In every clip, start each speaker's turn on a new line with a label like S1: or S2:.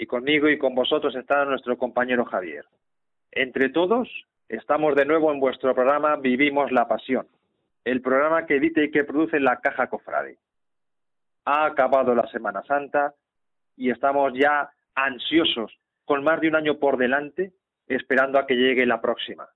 S1: y conmigo y con vosotros está nuestro compañero Javier. Entre todos, estamos de nuevo en vuestro programa Vivimos la Pasión, el programa que edita y que produce la Caja Cofrade. Ha acabado la Semana Santa y estamos ya ansiosos, con más de un año por delante, esperando a que llegue la próxima.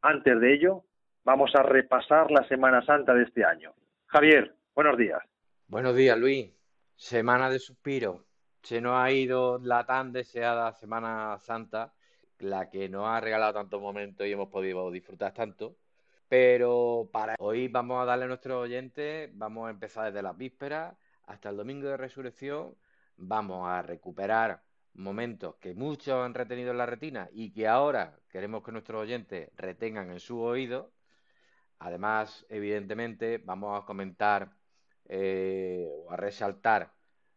S1: Antes de ello, vamos a repasar la Semana Santa de este año. Javier, buenos días.
S2: Buenos días, Luis. Semana de suspiro. Se nos ha ido la tan deseada Semana Santa, la que nos ha regalado tantos momentos y hemos podido disfrutar tanto. Pero para hoy vamos a darle a nuestros oyentes, vamos a empezar desde las vísperas hasta el domingo de resurrección. Vamos a recuperar momentos que muchos han retenido en la retina y que ahora queremos que nuestros oyentes retengan en su oído. Además, evidentemente, vamos a comentar eh, o a resaltar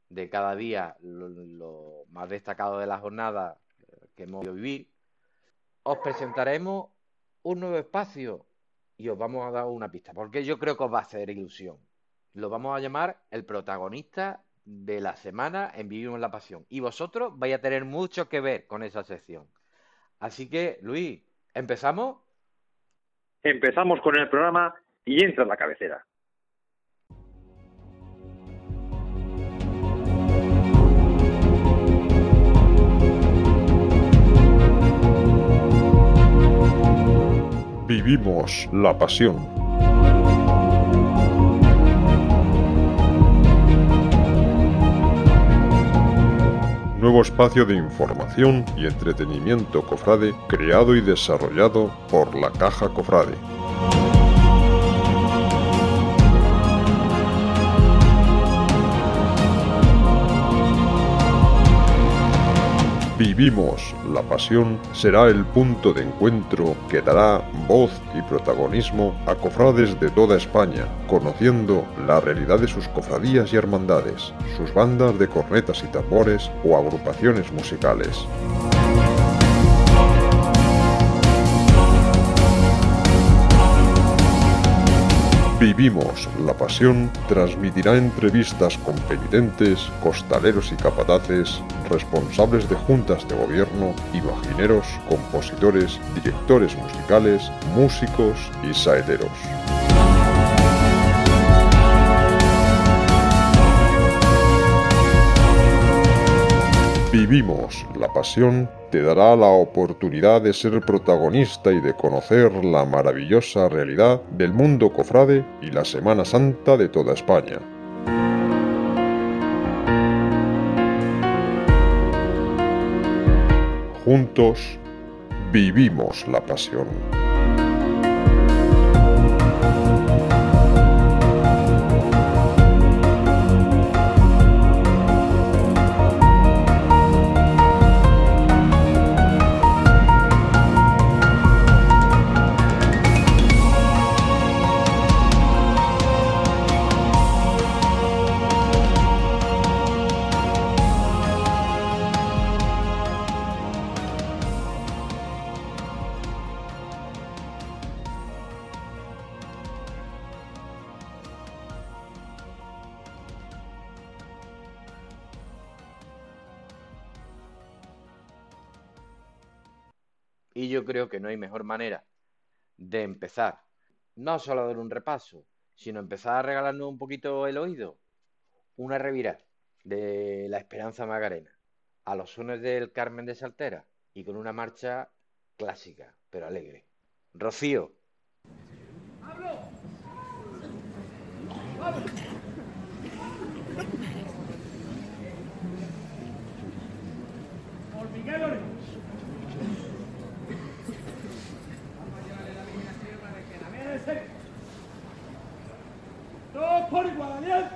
S2: de cada día lo, más destacado de la jornada que hemos vivido. Os presentaremos un nuevo espacio y os vamos a dar una pista, porque yo creo que os va a hacer ilusión. Lo vamos a llamar el protagonista de la semana en Vivimos la Pasión. Y vosotros vais a tener mucho que ver con esa sección. Así que, Luis, ¿empezamos?
S1: Empezamos con el programa y entra en la cabecera.
S3: Vivimos la pasión. nuevo espacio de información y entretenimiento cofrade creado y desarrollado por la Caja Cofrade. Vivimos la pasión será el punto de encuentro que dará voz y protagonismo a cofrades de toda España, conociendo la realidad de sus cofradías y hermandades, sus bandas de cornetas y tambores o agrupaciones musicales. Vivimos la pasión transmitirá entrevistas con penitentes, costaleros y capataces, responsables de juntas de gobierno, imagineros, compositores, directores musicales, músicos y saeteros. Vivimos la pasión te dará la oportunidad de ser protagonista y de conocer la maravillosa realidad del mundo cofrade y la Semana Santa de toda España. Juntos vivimos la pasión.
S2: Que no hay mejor manera de empezar, no solo a dar un repaso, sino empezar a regalarnos un poquito el oído. Una revira de La Esperanza Magarena a los sones del Carmen de Saltera y con una marcha clásica, pero alegre. Rocío.
S4: Por Miguel Todos por igual, alianza.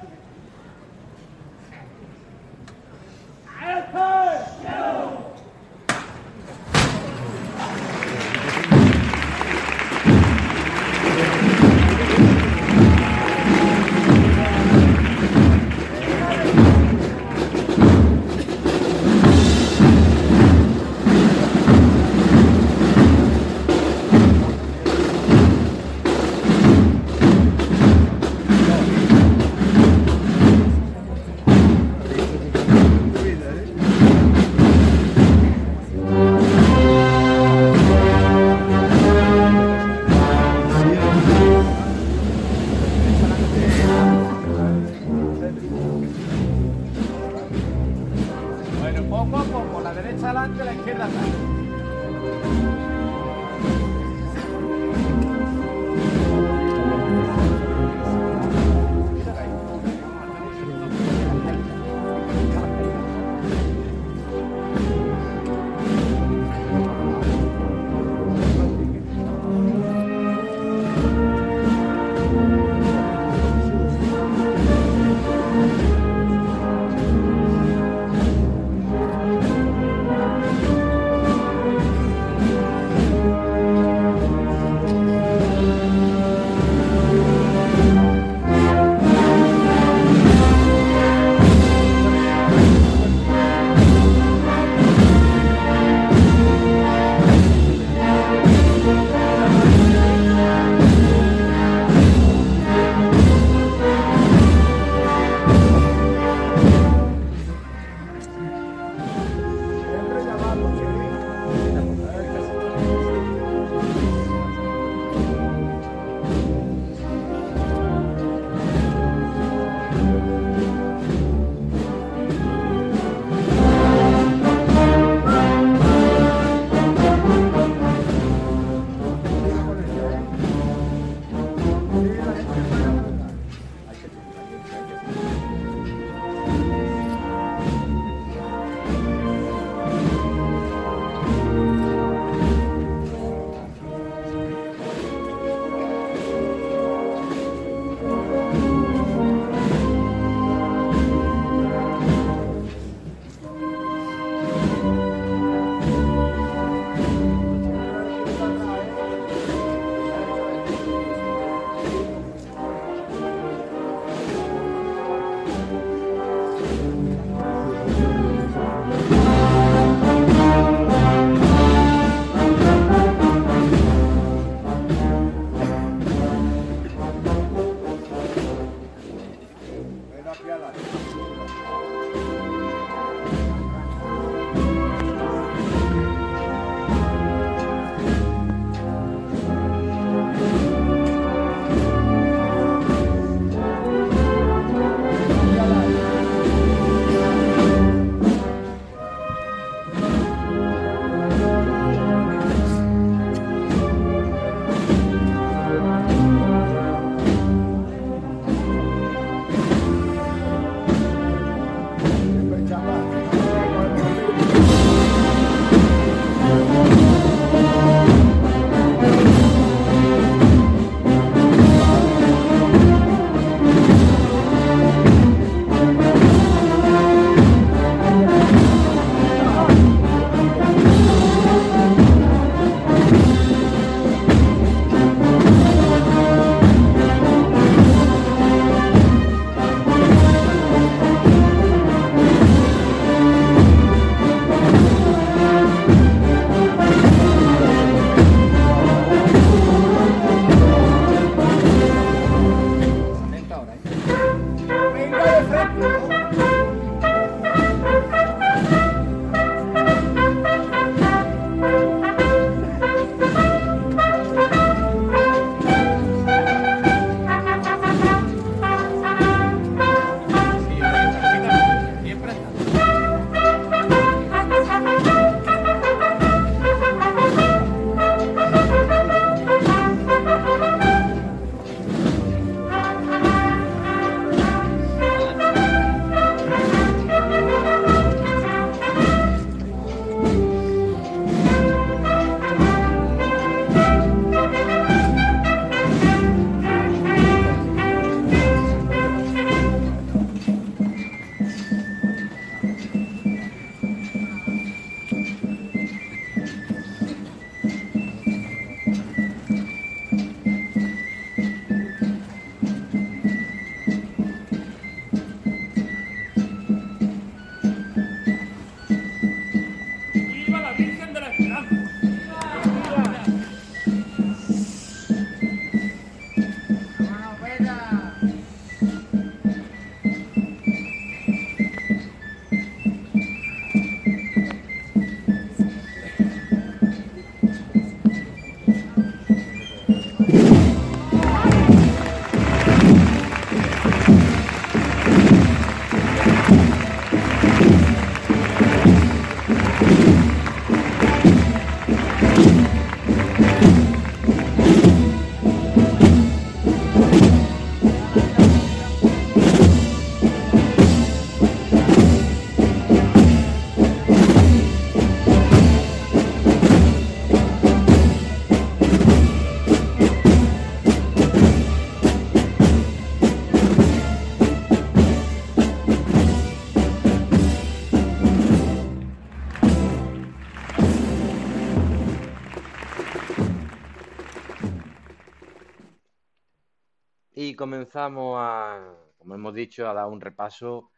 S2: Comenzamos a, como hemos dicho, a dar un repaso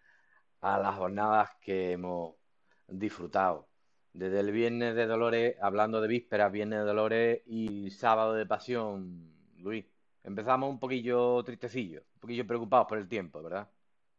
S2: a las jornadas que hemos disfrutado. Desde el Viernes de Dolores, hablando de vísperas, Viernes de Dolores y Sábado de Pasión, Luis. Empezamos un poquillo tristecillos, un poquillo preocupados por el tiempo, ¿verdad?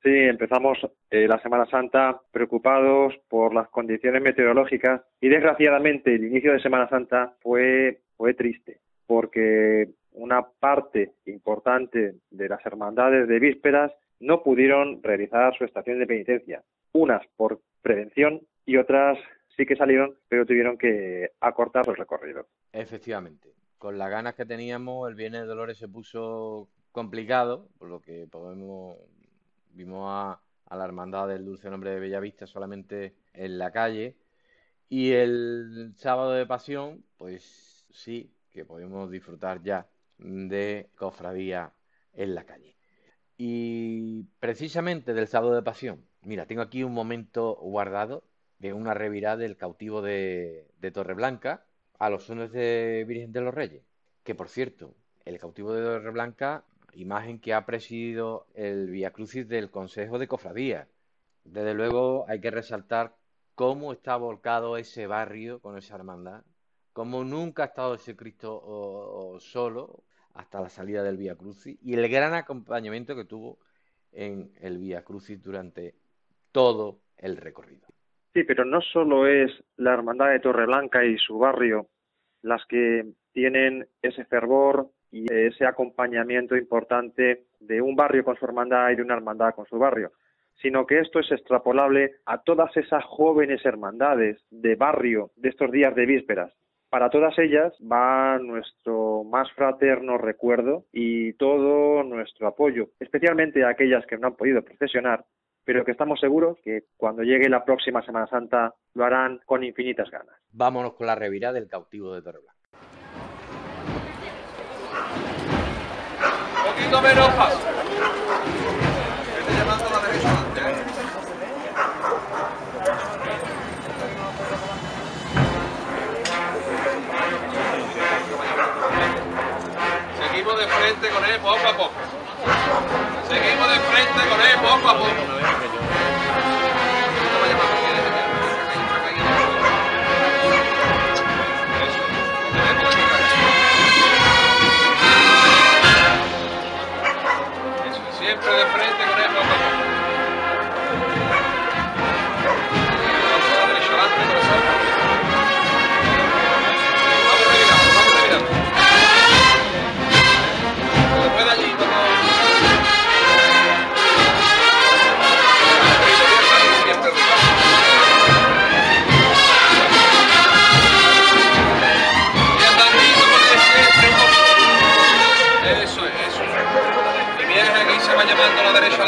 S1: Sí, empezamos eh, la Semana Santa preocupados por las condiciones meteorológicas y desgraciadamente el inicio de Semana Santa fue, fue triste porque una parte importante de las hermandades de vísperas no pudieron realizar su estación de penitencia. Unas por prevención y otras sí que salieron, pero tuvieron que acortar el recorrido.
S2: Efectivamente. Con las ganas que teníamos, el Viernes de Dolores se puso complicado, por lo que podemos vimos a, la Hermandad del Dulce Nombre de Bellavista solamente en la calle. Y el sábado de Pasión, pues sí, que podemos disfrutar ya de cofradía en la calle. Y precisamente del sábado de Pasión, mira, tengo aquí un momento guardado de una revirada del cautivo de, de Torreblanca a los sones de Virgen de los Reyes. Que por cierto, el cautivo de Torreblanca imagen que ha presidido el Via Crucis del Consejo de Cofradía. Desde luego hay que resaltar cómo está volcado ese barrio con esa hermandad, cómo nunca ha estado ese Cristo solo hasta la salida del Via Crucis y el gran acompañamiento que tuvo en el Via Crucis durante todo el recorrido.
S1: Sí, pero no solo es la hermandad de Torreblanca y su barrio las que tienen ese fervor y ese acompañamiento importante de un barrio con su hermandad y de una hermandad con su barrio, sino que esto es extrapolable a todas esas jóvenes hermandades de barrio de estos días de vísperas. Para todas ellas va nuestro más fraterno recuerdo y todo nuestro apoyo, especialmente a aquellas que no han podido procesionar, pero que estamos seguros que cuando llegue la próxima Semana Santa lo harán con infinitas ganas.
S2: Vámonos con la revirada del cautivo de Torreblanca.
S4: poquito menos paso. Vete llevando a la derecha adelante, ¿eh? Seguimos de frente con él poco a poco. Seguimos de frente con él poco a poco.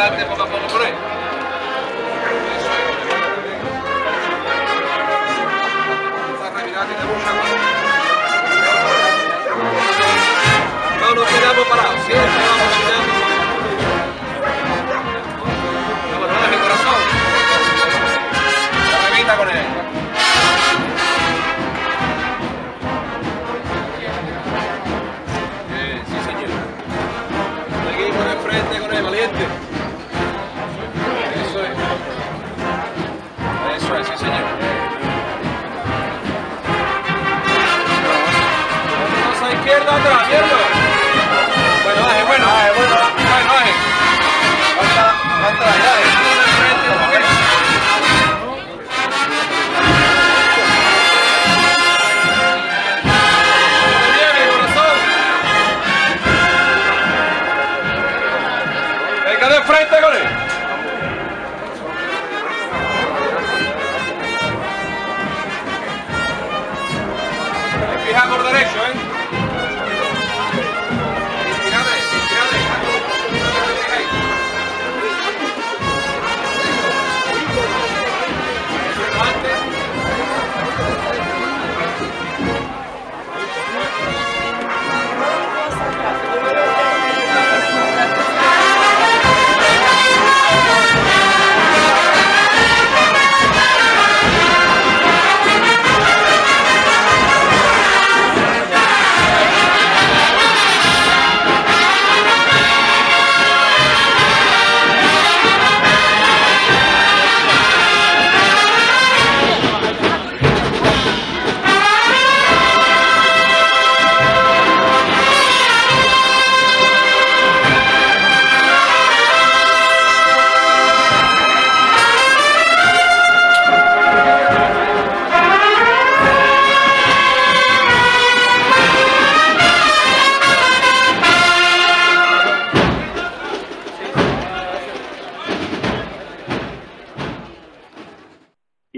S4: A la derecha adelante poco a poco por ahí.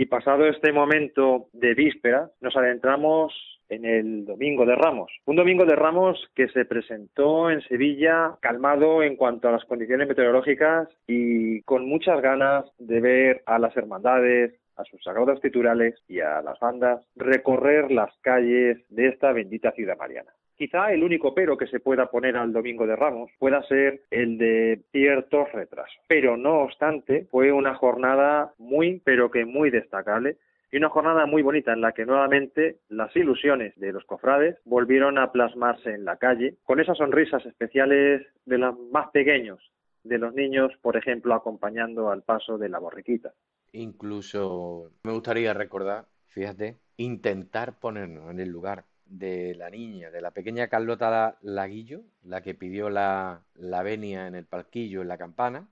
S1: Pasado este momento de víspera, nos adentramos en el Domingo de Ramos. Un Domingo de Ramos que se presentó en Sevilla calmado en cuanto a las condiciones meteorológicas y con muchas ganas de ver a las hermandades, a sus sagrados titulares y a las bandas recorrer las calles de esta bendita ciudad mariana. Quizá el único pero que se pueda poner al Domingo de Ramos pueda ser el de ciertos retrasos. Pero no obstante, fue una jornada muy, pero que muy destacable y una jornada muy bonita en la que nuevamente las ilusiones de los cofrades volvieron a plasmarse en la calle con esas sonrisas especiales de los más pequeños, de los niños, por ejemplo, acompañando al paso de la borriquita.
S2: Incluso me gustaría recordar, fíjate, intentar ponernos en el lugar de la niña, de la pequeña Carlota Laguillo, la que pidió la, la venia en el palquillo en la campana,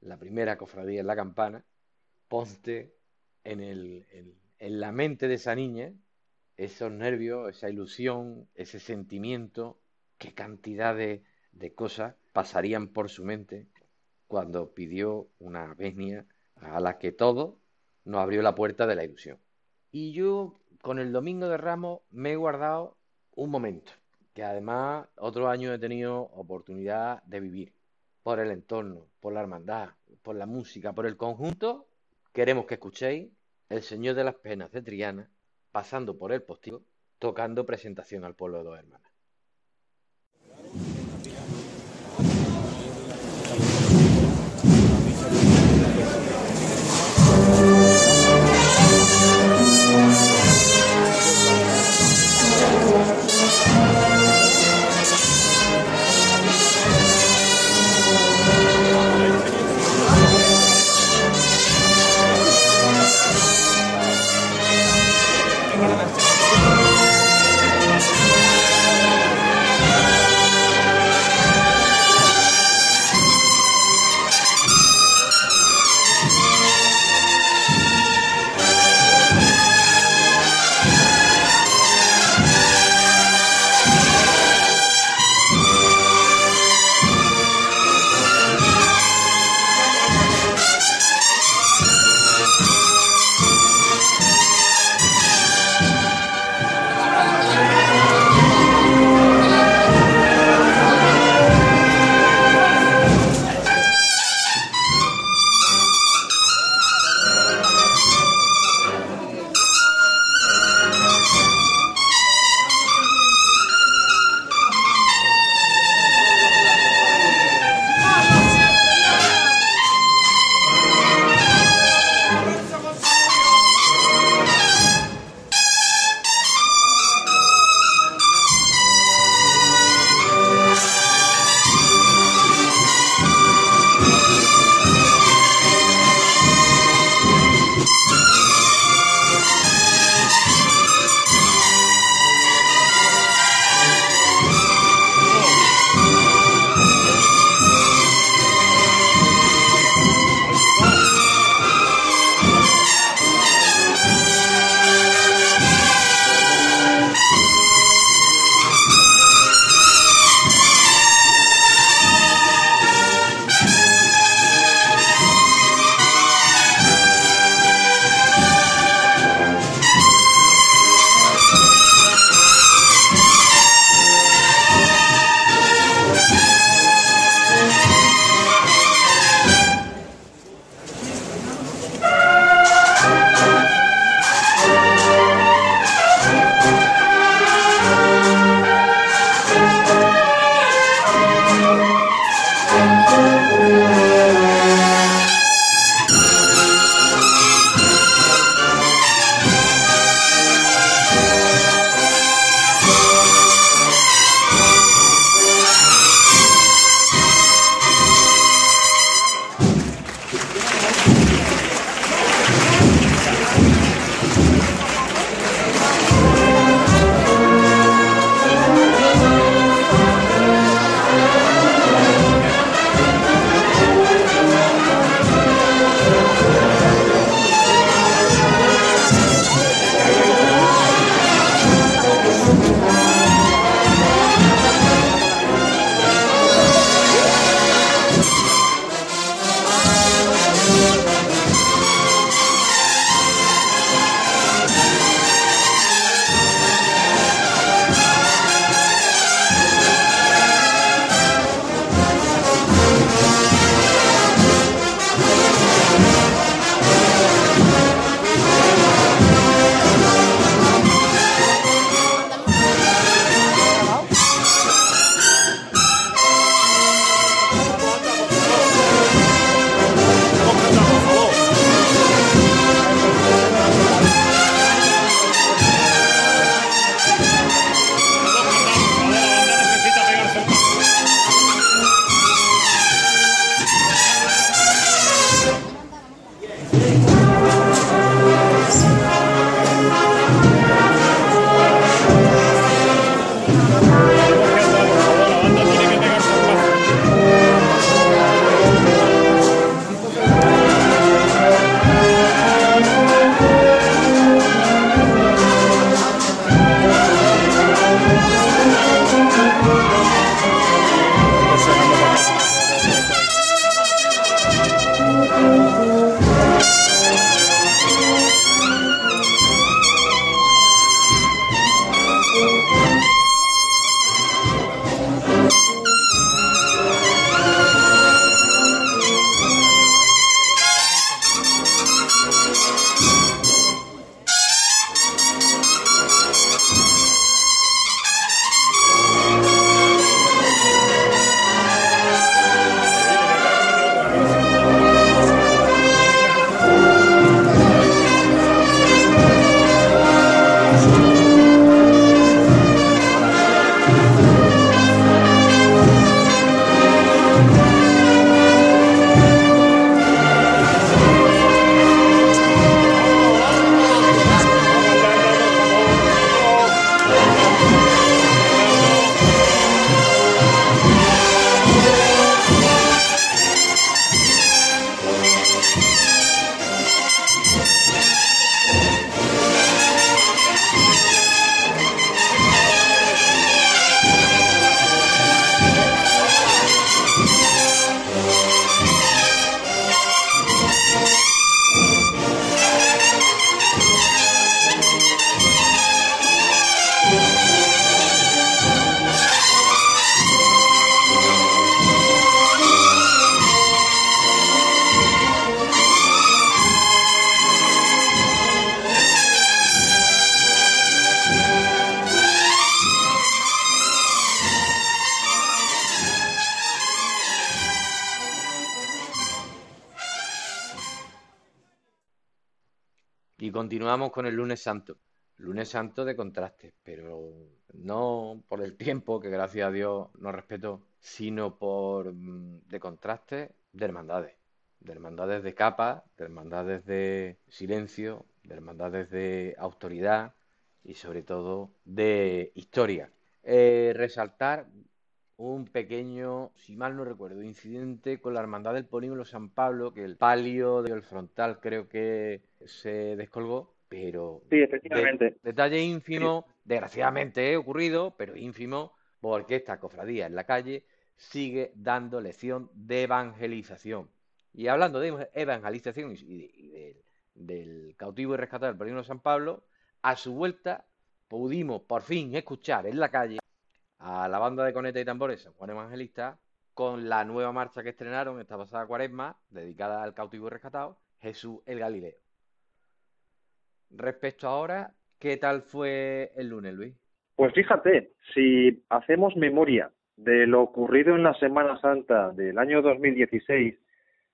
S2: la primera cofradía en la campana, ponte en, el, en, la mente de esa niña esos nervios, esa ilusión, ese sentimiento, qué cantidad de, de cosas pasarían por su mente cuando pidió una venia a la que todo nos abrió la puerta de la ilusión. Y yo con el Domingo de Ramos me he guardado un momento, que además otro año he tenido oportunidad de vivir, por el entorno, por la hermandad, por la música, por el conjunto. Queremos que escuchéis el Señor de las Penas de Triana, pasando por el postigo, tocando presentación al pueblo de dos hermanas. Santo. Lunes santo de contrastes, pero no por el tiempo, que gracias a Dios nos respetó, sino por mm, de contrastes de hermandades. De hermandades de capa, de hermandades de silencio, de hermandades de autoridad y sobre todo de historia. Eh, resaltar un pequeño, si mal no recuerdo, incidente con la Hermandad del Polígono San Pablo, que el palio del frontal creo que se descolgó, pero
S1: Sí, efectivamente.
S2: de- detalle ínfimo, desgraciadamente he ocurrido, pero ínfimo, porque esta cofradía en la calle sigue dando lección de evangelización. Y hablando de evangelización y, de- y de- del cautivo y rescatado del Polígono San Pablo, a su vuelta pudimos por fin escuchar en la calle a la banda de coneta y tambores San Juan Evangelista con la nueva marcha que estrenaron esta pasada cuaresma, dedicada al cautivo y rescatado, Jesús el Galileo. Respecto ahora, ¿qué tal fue el lunes, Luis?
S1: Pues fíjate, si hacemos memoria de lo ocurrido en la Semana Santa del año 2016,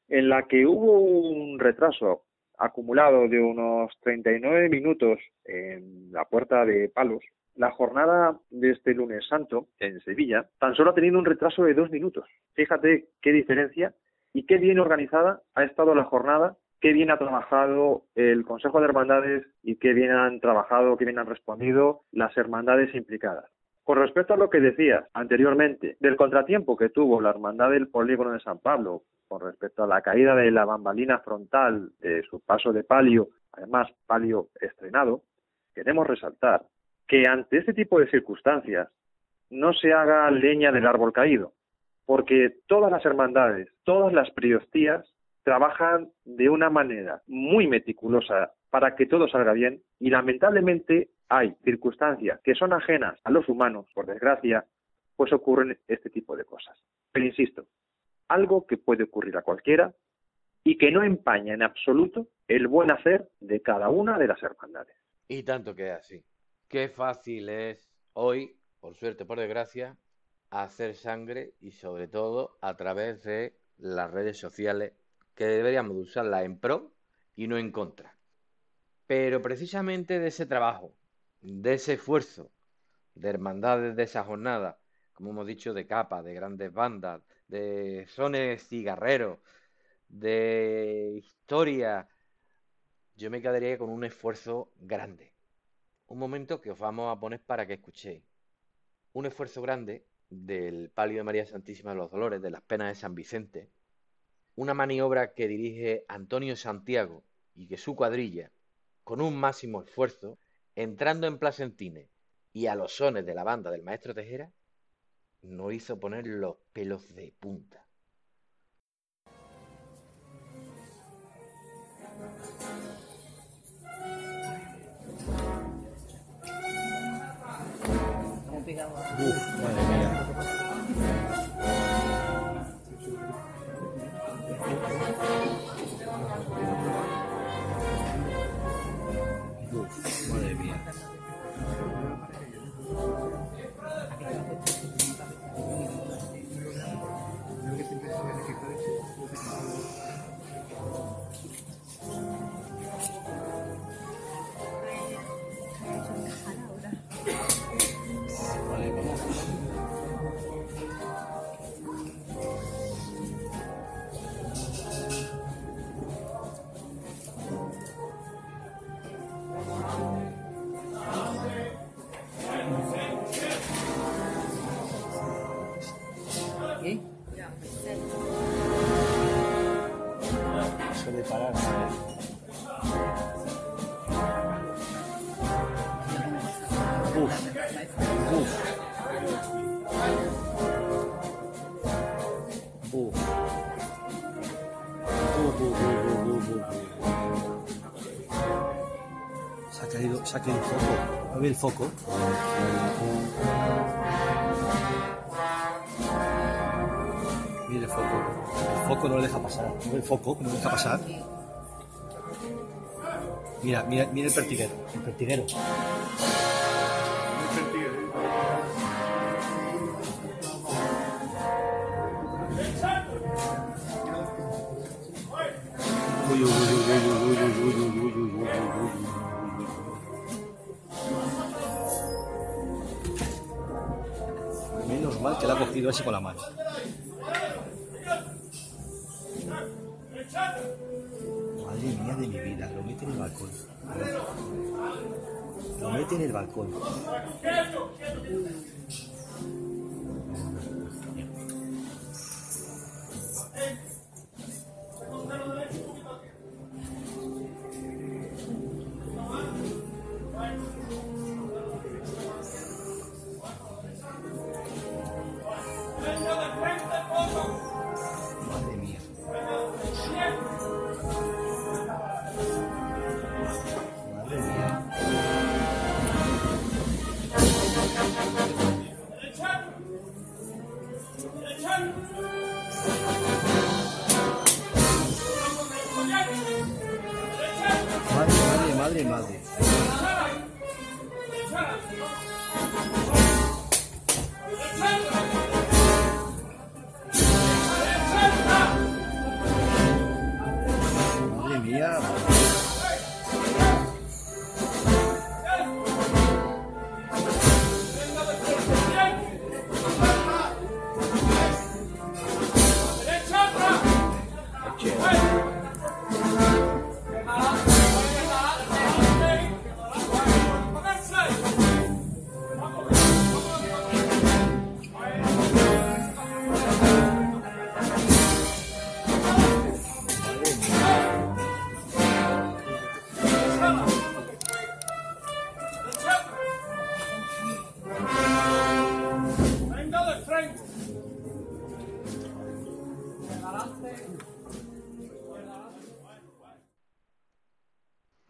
S1: en la que hubo un retraso acumulado de unos 39 minutos en la puerta de Palos, la jornada de este lunes santo en Sevilla tan solo ha tenido un retraso de dos minutos. Fíjate qué diferencia y qué bien organizada ha estado la jornada, qué bien ha trabajado el Consejo de Hermandades y qué bien han trabajado, qué bien han respondido las hermandades implicadas. Con respecto a lo que decías anteriormente del contratiempo que tuvo la Hermandad del Polígono de San Pablo con respecto a la caída de la bambalina frontal de su paso de palio, además palio estrenado, queremos resaltar que ante este tipo de circunstancias no se haga leña del árbol caído, porque todas las hermandades, todas las priostías trabajan de una manera muy meticulosa para que todo salga bien y lamentablemente hay circunstancias que son ajenas a los humanos, por desgracia, pues ocurren este tipo de cosas. Pero insisto, algo que puede ocurrir a cualquiera y que no empaña en absoluto el buen hacer de cada una de las hermandades.
S2: Y tanto que así. Qué fácil es hoy, por suerte, por desgracia, hacer sangre y sobre todo a través de las redes sociales que deberíamos de usarlas en pro y no en contra. Pero precisamente de ese trabajo, de ese esfuerzo, de hermandades de esa jornada, como hemos dicho, de capas, de grandes bandas, de sones cigarreros, de historia, yo me quedaría con un esfuerzo grande. Un momento que os vamos a poner para que escuchéis. Un esfuerzo grande del palio de María Santísima de los Dolores, de las penas de San Vicente una maniobra que dirige Antonio Santiago y que su cuadrilla, con un máximo esfuerzo, entrando en Placentines y a los sones de la banda del maestro Tejera, no hizo poner los pelos de punta.
S5: Buf, buf, buf. Se ha caído, se ha caído el foco. A ver el foco. Mira el foco. El foco no le deja pasar. ¿No ve el foco no le deja pasar? Mira, mira, mira el pertiguero. El pertiguero. Cogido ese con la mano. Madre mía de mi vida, lo mete en el balcón. Lo mete en el balcón.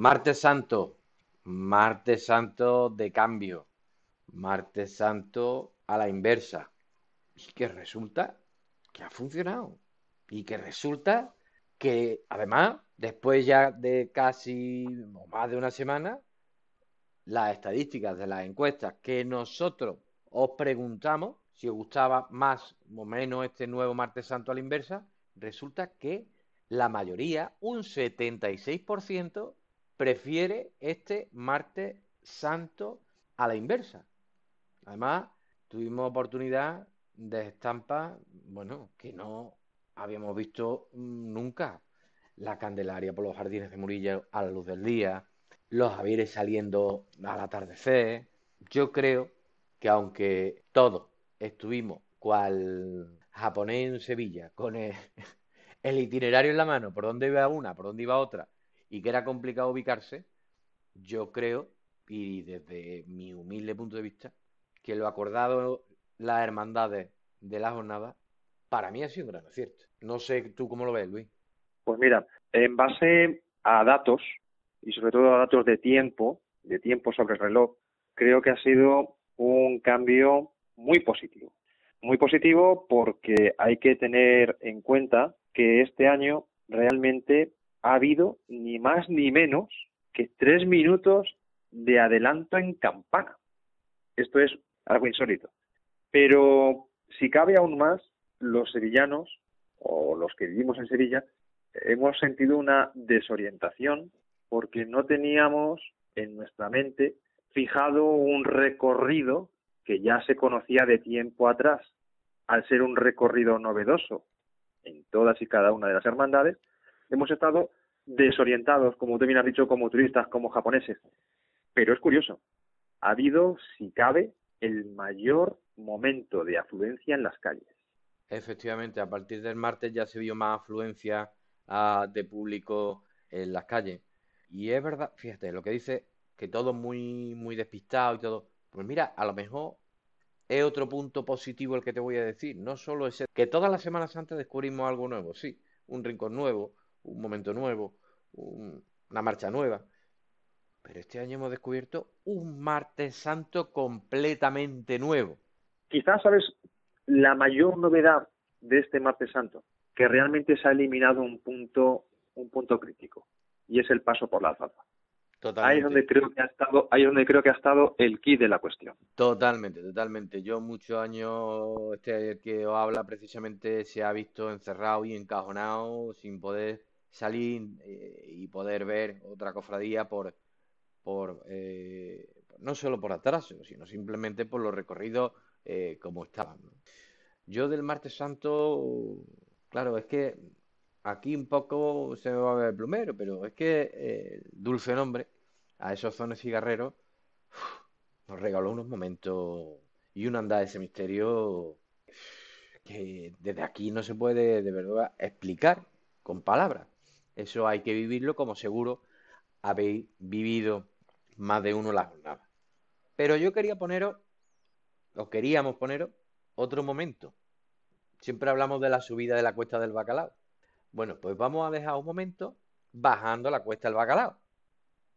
S2: Martes Santo, Martes Santo de cambio, Martes Santo a la inversa. Y que resulta que ha funcionado. Y que resulta que además, después ya de casi más de una semana, las estadísticas de las encuestas que nosotros os preguntamos si os gustaba más o menos este nuevo Martes Santo a la inversa, resulta que la mayoría, un 76%, prefiere este Martes Santo a la inversa. Además, tuvimos oportunidad de estampas, bueno, que no habíamos visto nunca. La Candelaria por los jardines de Murillo a la luz del día, los Javieres saliendo al atardecer. Yo creo que aunque todos estuvimos cual japonés en Sevilla, con el, el itinerario en la mano, por dónde iba una, por dónde iba otra, y que era complicado ubicarse, yo creo, y desde mi humilde punto de vista, que lo acordado las hermandades de la jornada, para mí ha sido un gran acierto. No sé tú cómo lo ves, Luis.
S1: Pues mira, en base a datos, y sobre todo a datos de tiempo, de tiempo sobre el reloj, creo que ha sido un cambio muy positivo. Muy positivo porque hay que tener en cuenta que este año realmente ha habido ni más ni menos que tres minutos de adelanto en campana. Esto es algo insólito. Pero si cabe aún más, los sevillanos o los que vivimos en Sevilla hemos sentido una desorientación porque no teníamos en nuestra mente fijado un recorrido que ya se conocía de tiempo atrás. Al ser un recorrido novedoso en todas y cada una de las hermandades, hemos estado desorientados, como tú bien has dicho, como turistas, como japoneses. Pero es curioso, ha habido, si cabe, el mayor momento de afluencia en las calles.
S2: Efectivamente, a partir del martes ya se vio más afluencia ah, de público en las calles. Y es verdad, fíjate, lo que dice, que todo muy, muy despistado y todo. Pues mira, a lo mejor es otro punto positivo el que te voy a decir. No solo es que todas las Semanas Santas descubrimos algo nuevo, sí, un rincón nuevo, un momento nuevo, una marcha nueva. Pero este año hemos descubierto un martes santo completamente nuevo.
S1: Quizás, ¿sabes? La mayor novedad de este martes santo, que realmente se ha eliminado un punto, un punto crítico, y es el paso por la alfalfa. Ahí es donde creo que ha estado, ahí es donde creo que ha estado el kit de la cuestión.
S2: Totalmente, totalmente. Yo muchos años, este que os habla precisamente se ha visto encerrado y encajonado sin poder salir eh, y poder ver otra cofradía por, por eh, no solo por atraso, sino simplemente por los recorridos eh, como estaban. Yo del martes santo, claro, es que aquí un poco se me va a ver el plumero, pero es que Dulce Nombre, a esos zones cigarreros, nos regaló unos momentos y un andar de ese misterio que desde aquí no se puede de verdad explicar con palabras. Eso hay que vivirlo como seguro habéis vivido más de uno la jornada. Pero yo quería poneros, o queríamos poneros, otro momento. Siempre hablamos de la subida de la cuesta del bacalao. Bueno, pues vamos a dejar un momento bajando la cuesta del bacalao.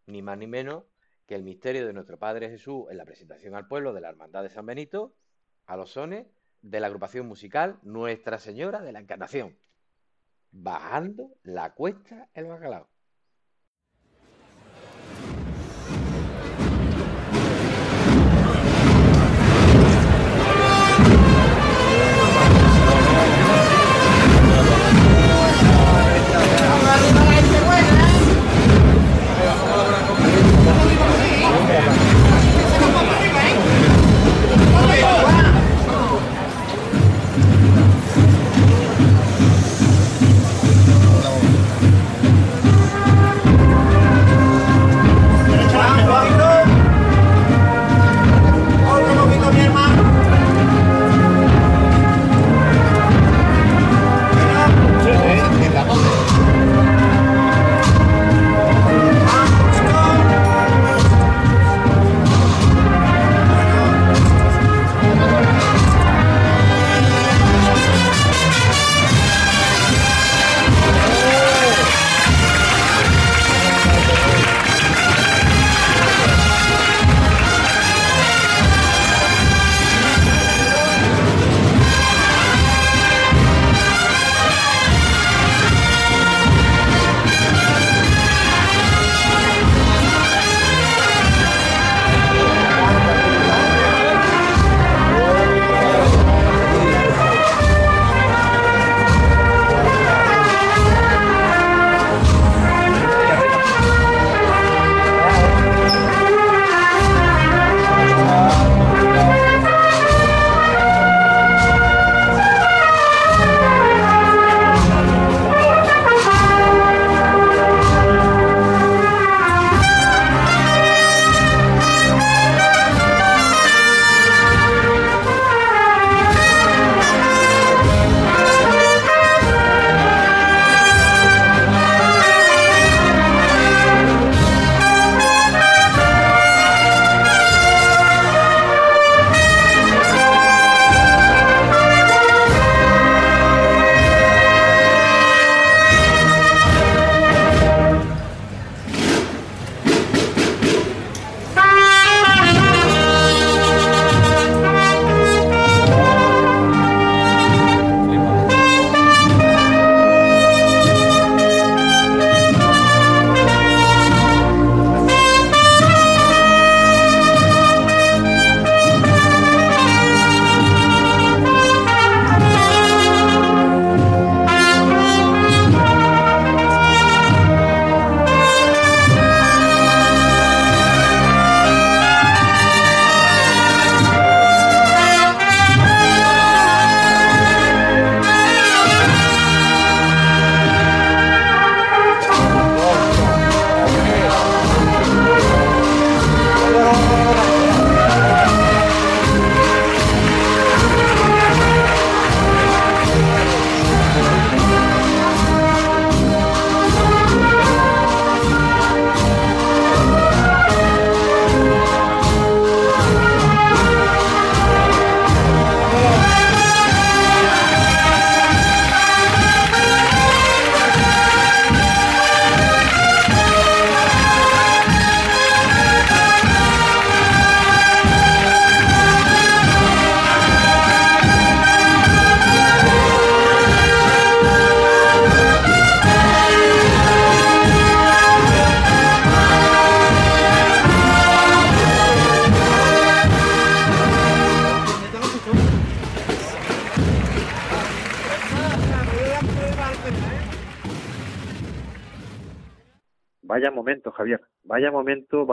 S2: Ni más ni menos que el misterio de nuestro Padre Jesús en la presentación al pueblo de la Hermandad de San Benito a los sones de la agrupación musical Nuestra Señora de la Encarnación bajando la cuesta el bacalao.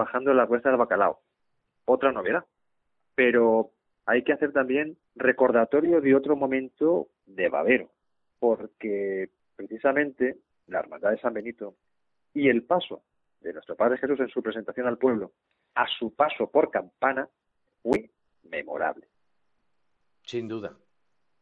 S1: Bajando la cuesta del bacalao. Otra novedad. Pero hay que hacer también recordatorio de otro momento de Babero, porque precisamente la Hermandad de San Benito y el paso de nuestro Padre Jesús en su presentación al pueblo, a su paso por campana, fue memorable.
S2: Sin duda.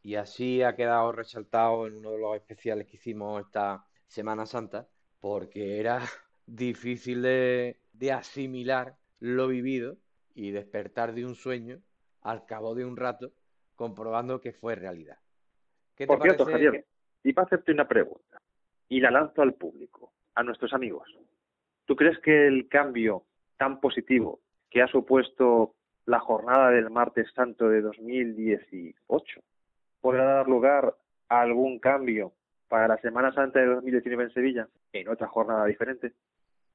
S2: Y así ha quedado resaltado en uno de los especiales que hicimos esta Semana Santa, porque era difícil de, de asimilar lo vivido y despertar de un sueño al cabo de un rato comprobando que fue realidad.
S1: ¿Qué te Por cierto, Javier, y para hacerte una pregunta, y la lanzo al público, a nuestros amigos. ¿Tú crees que el cambio tan positivo que ha supuesto la jornada del martes santo de 2018 podrá dar lugar a algún cambio para la Semana Santa de 2019 en Sevilla en otra jornada diferente?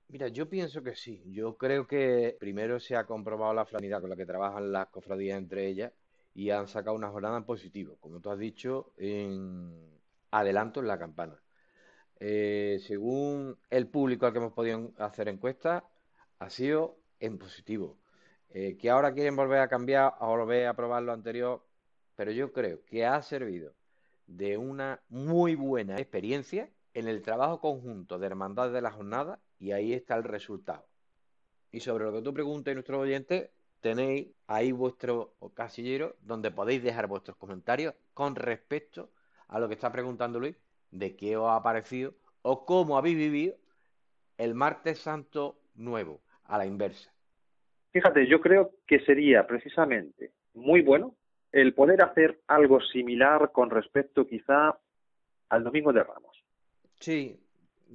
S2: Mira, yo pienso que sí. Yo creo que primero se ha comprobado la flanidad con la que trabajan las cofradías entre ellas y han sacado una jornada en positivo, como tú has dicho, en adelanto en la campana. Eh, según el público al que hemos podido hacer encuestas, ha sido en positivo. Eh, que ahora quieren volver a cambiar o volver a probar lo anterior, pero yo creo que ha servido de una muy buena experiencia en el trabajo conjunto de hermandad de la jornada y ahí está el resultado. Y sobre lo que tú preguntas, nuestros oyentes, tenéis ahí vuestro casillero donde podéis dejar vuestros comentarios con respecto a lo que está preguntando Luis, de qué os ha parecido o cómo habéis vivido el martes santo nuevo, a la inversa.
S1: Fíjate, yo creo que sería precisamente muy bueno el poder hacer algo similar con respecto quizá al Domingo de Ramos.
S2: Sí,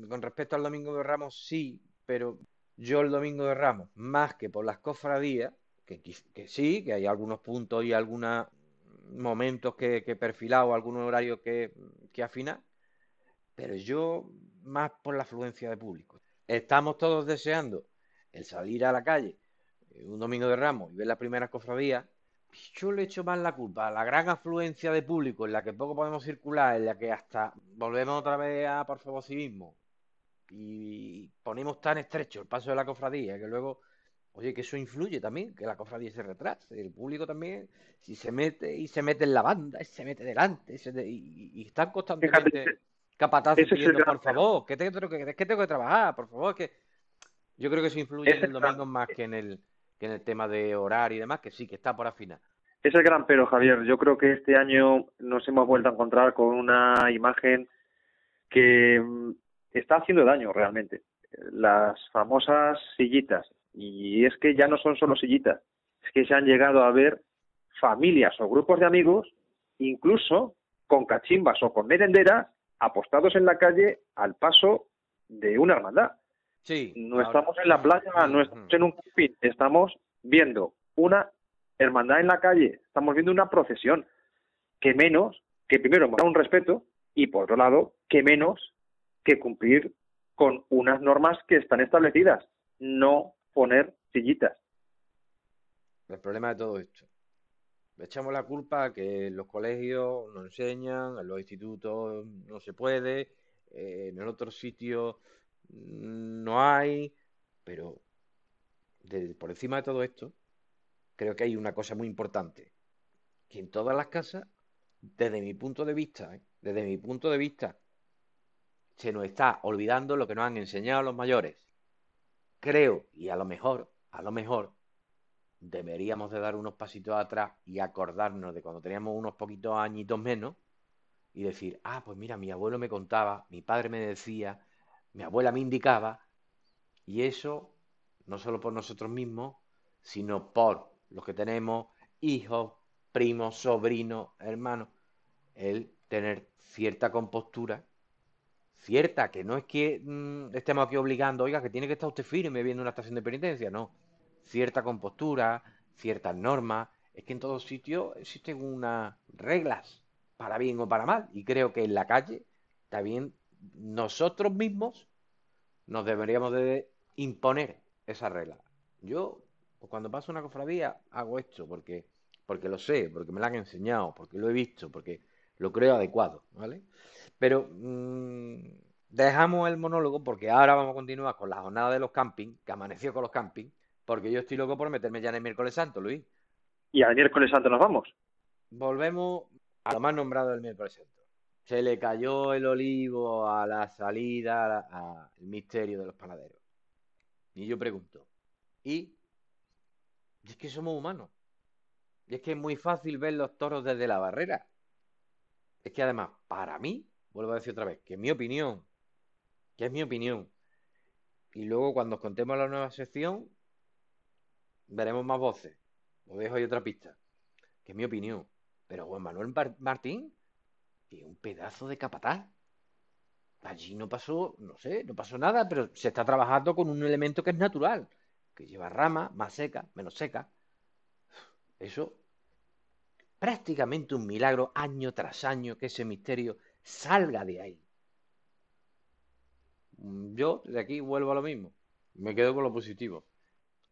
S2: con respecto al Domingo de Ramos sí, pero yo el Domingo de Ramos, más que por las cofradías, que, sí, que hay algunos puntos y algunos momentos que, que he perfilado, algunos horarios que, que afinar, pero yo más por la afluencia de público. Estamos todos deseando el salir a la calle eh, un domingo de Ramos y ver las primeras cofradías, yo le echo más la culpa a la gran afluencia de público en la que poco podemos circular, en la que hasta volvemos otra vez a por favor civismo y ponemos tan estrecho el paso de la cofradía que luego, oye, que eso influye también, que la cofradía se retrase, el público también, si se mete y se mete en la banda, y se mete delante, y, están constantemente capataces pidiendo, por favor, que tengo, que, que tengo que trabajar, por favor, que yo creo que eso influye en el domingo más que en el que en el tema de horario y demás, que sí, que está por afinar.
S1: Es el gran pero, Javier. Yo creo que este año nos hemos vuelto a encontrar con una imagen que está haciendo daño realmente. Las famosas sillitas. Y es que ya no son solo sillitas, es que se han llegado a ver familias o grupos de amigos, incluso con cachimbas o con merenderas, apostados en la calle al paso de una hermandad.
S2: Sí,
S1: no estamos en la playa, no estamos en un camping, estamos viendo una hermandad en la calle, estamos viendo una procesión. Que menos, que primero mostrar un respeto y por otro lado, que menos que cumplir con unas normas que están establecidas, no poner sillitas.
S2: El problema de todo esto. Le echamos la culpa a que los colegios no enseñan, en los institutos no se puede, eh, en el otro sitio no hay, pero por encima de todo esto, creo que hay una cosa muy importante, que en todas las casas, desde mi punto de vista, ¿eh? desde mi punto de vista, se nos está olvidando lo que nos han enseñado los mayores. Creo, y a lo mejor, a lo mejor, deberíamos de dar unos pasitos atrás y acordarnos de cuando teníamos unos poquitos añitos menos y decir, ah, pues mira, mi abuelo me contaba, mi padre me decía, mi abuela me indicaba, y eso no solo por nosotros mismos, sino por los que tenemos hijos, primos, sobrinos, hermanos, el tener cierta compostura, cierta, que no es que mm, estemos aquí obligando, oiga, que tiene que estar usted firme viendo una estación de penitencia, no, cierta compostura, ciertas normas, es que en todos sitios existen unas reglas, para bien o para mal, y creo que en la calle también nosotros mismos nos deberíamos de imponer esa regla. Yo, pues cuando paso una cofradía, hago esto porque, porque lo sé, porque me lo han enseñado, porque lo he visto, porque lo creo adecuado, ¿vale? Pero mm, dejamos el monólogo porque ahora vamos a continuar con la jornada de los camping, que amaneció con los camping, porque yo estoy loco por meterme ya en el miércoles santo, Luis.
S1: Y al miércoles santo nos vamos.
S2: Volvemos a lo más nombrado del miércoles santo. Se le cayó el olivo a la salida, al misterio de los panaderos. Y yo pregunto, ¿y? es que somos humanos. Y es que es muy fácil ver los toros desde la barrera. Es que además, para mí, vuelvo a decir otra vez, que es mi opinión, que es mi opinión. Y luego cuando os contemos la nueva sección, veremos más voces. Os dejo ahí otra pista, que es mi opinión. Pero Juan Manuel Martín es un pedazo de capataz. Allí no pasó, no sé, no pasó nada, pero se está trabajando con un elemento que es natural, que lleva rama, más seca, menos seca. Eso, prácticamente un milagro año tras año que ese misterio salga de ahí. Yo de aquí vuelvo a lo mismo, me quedo con lo positivo.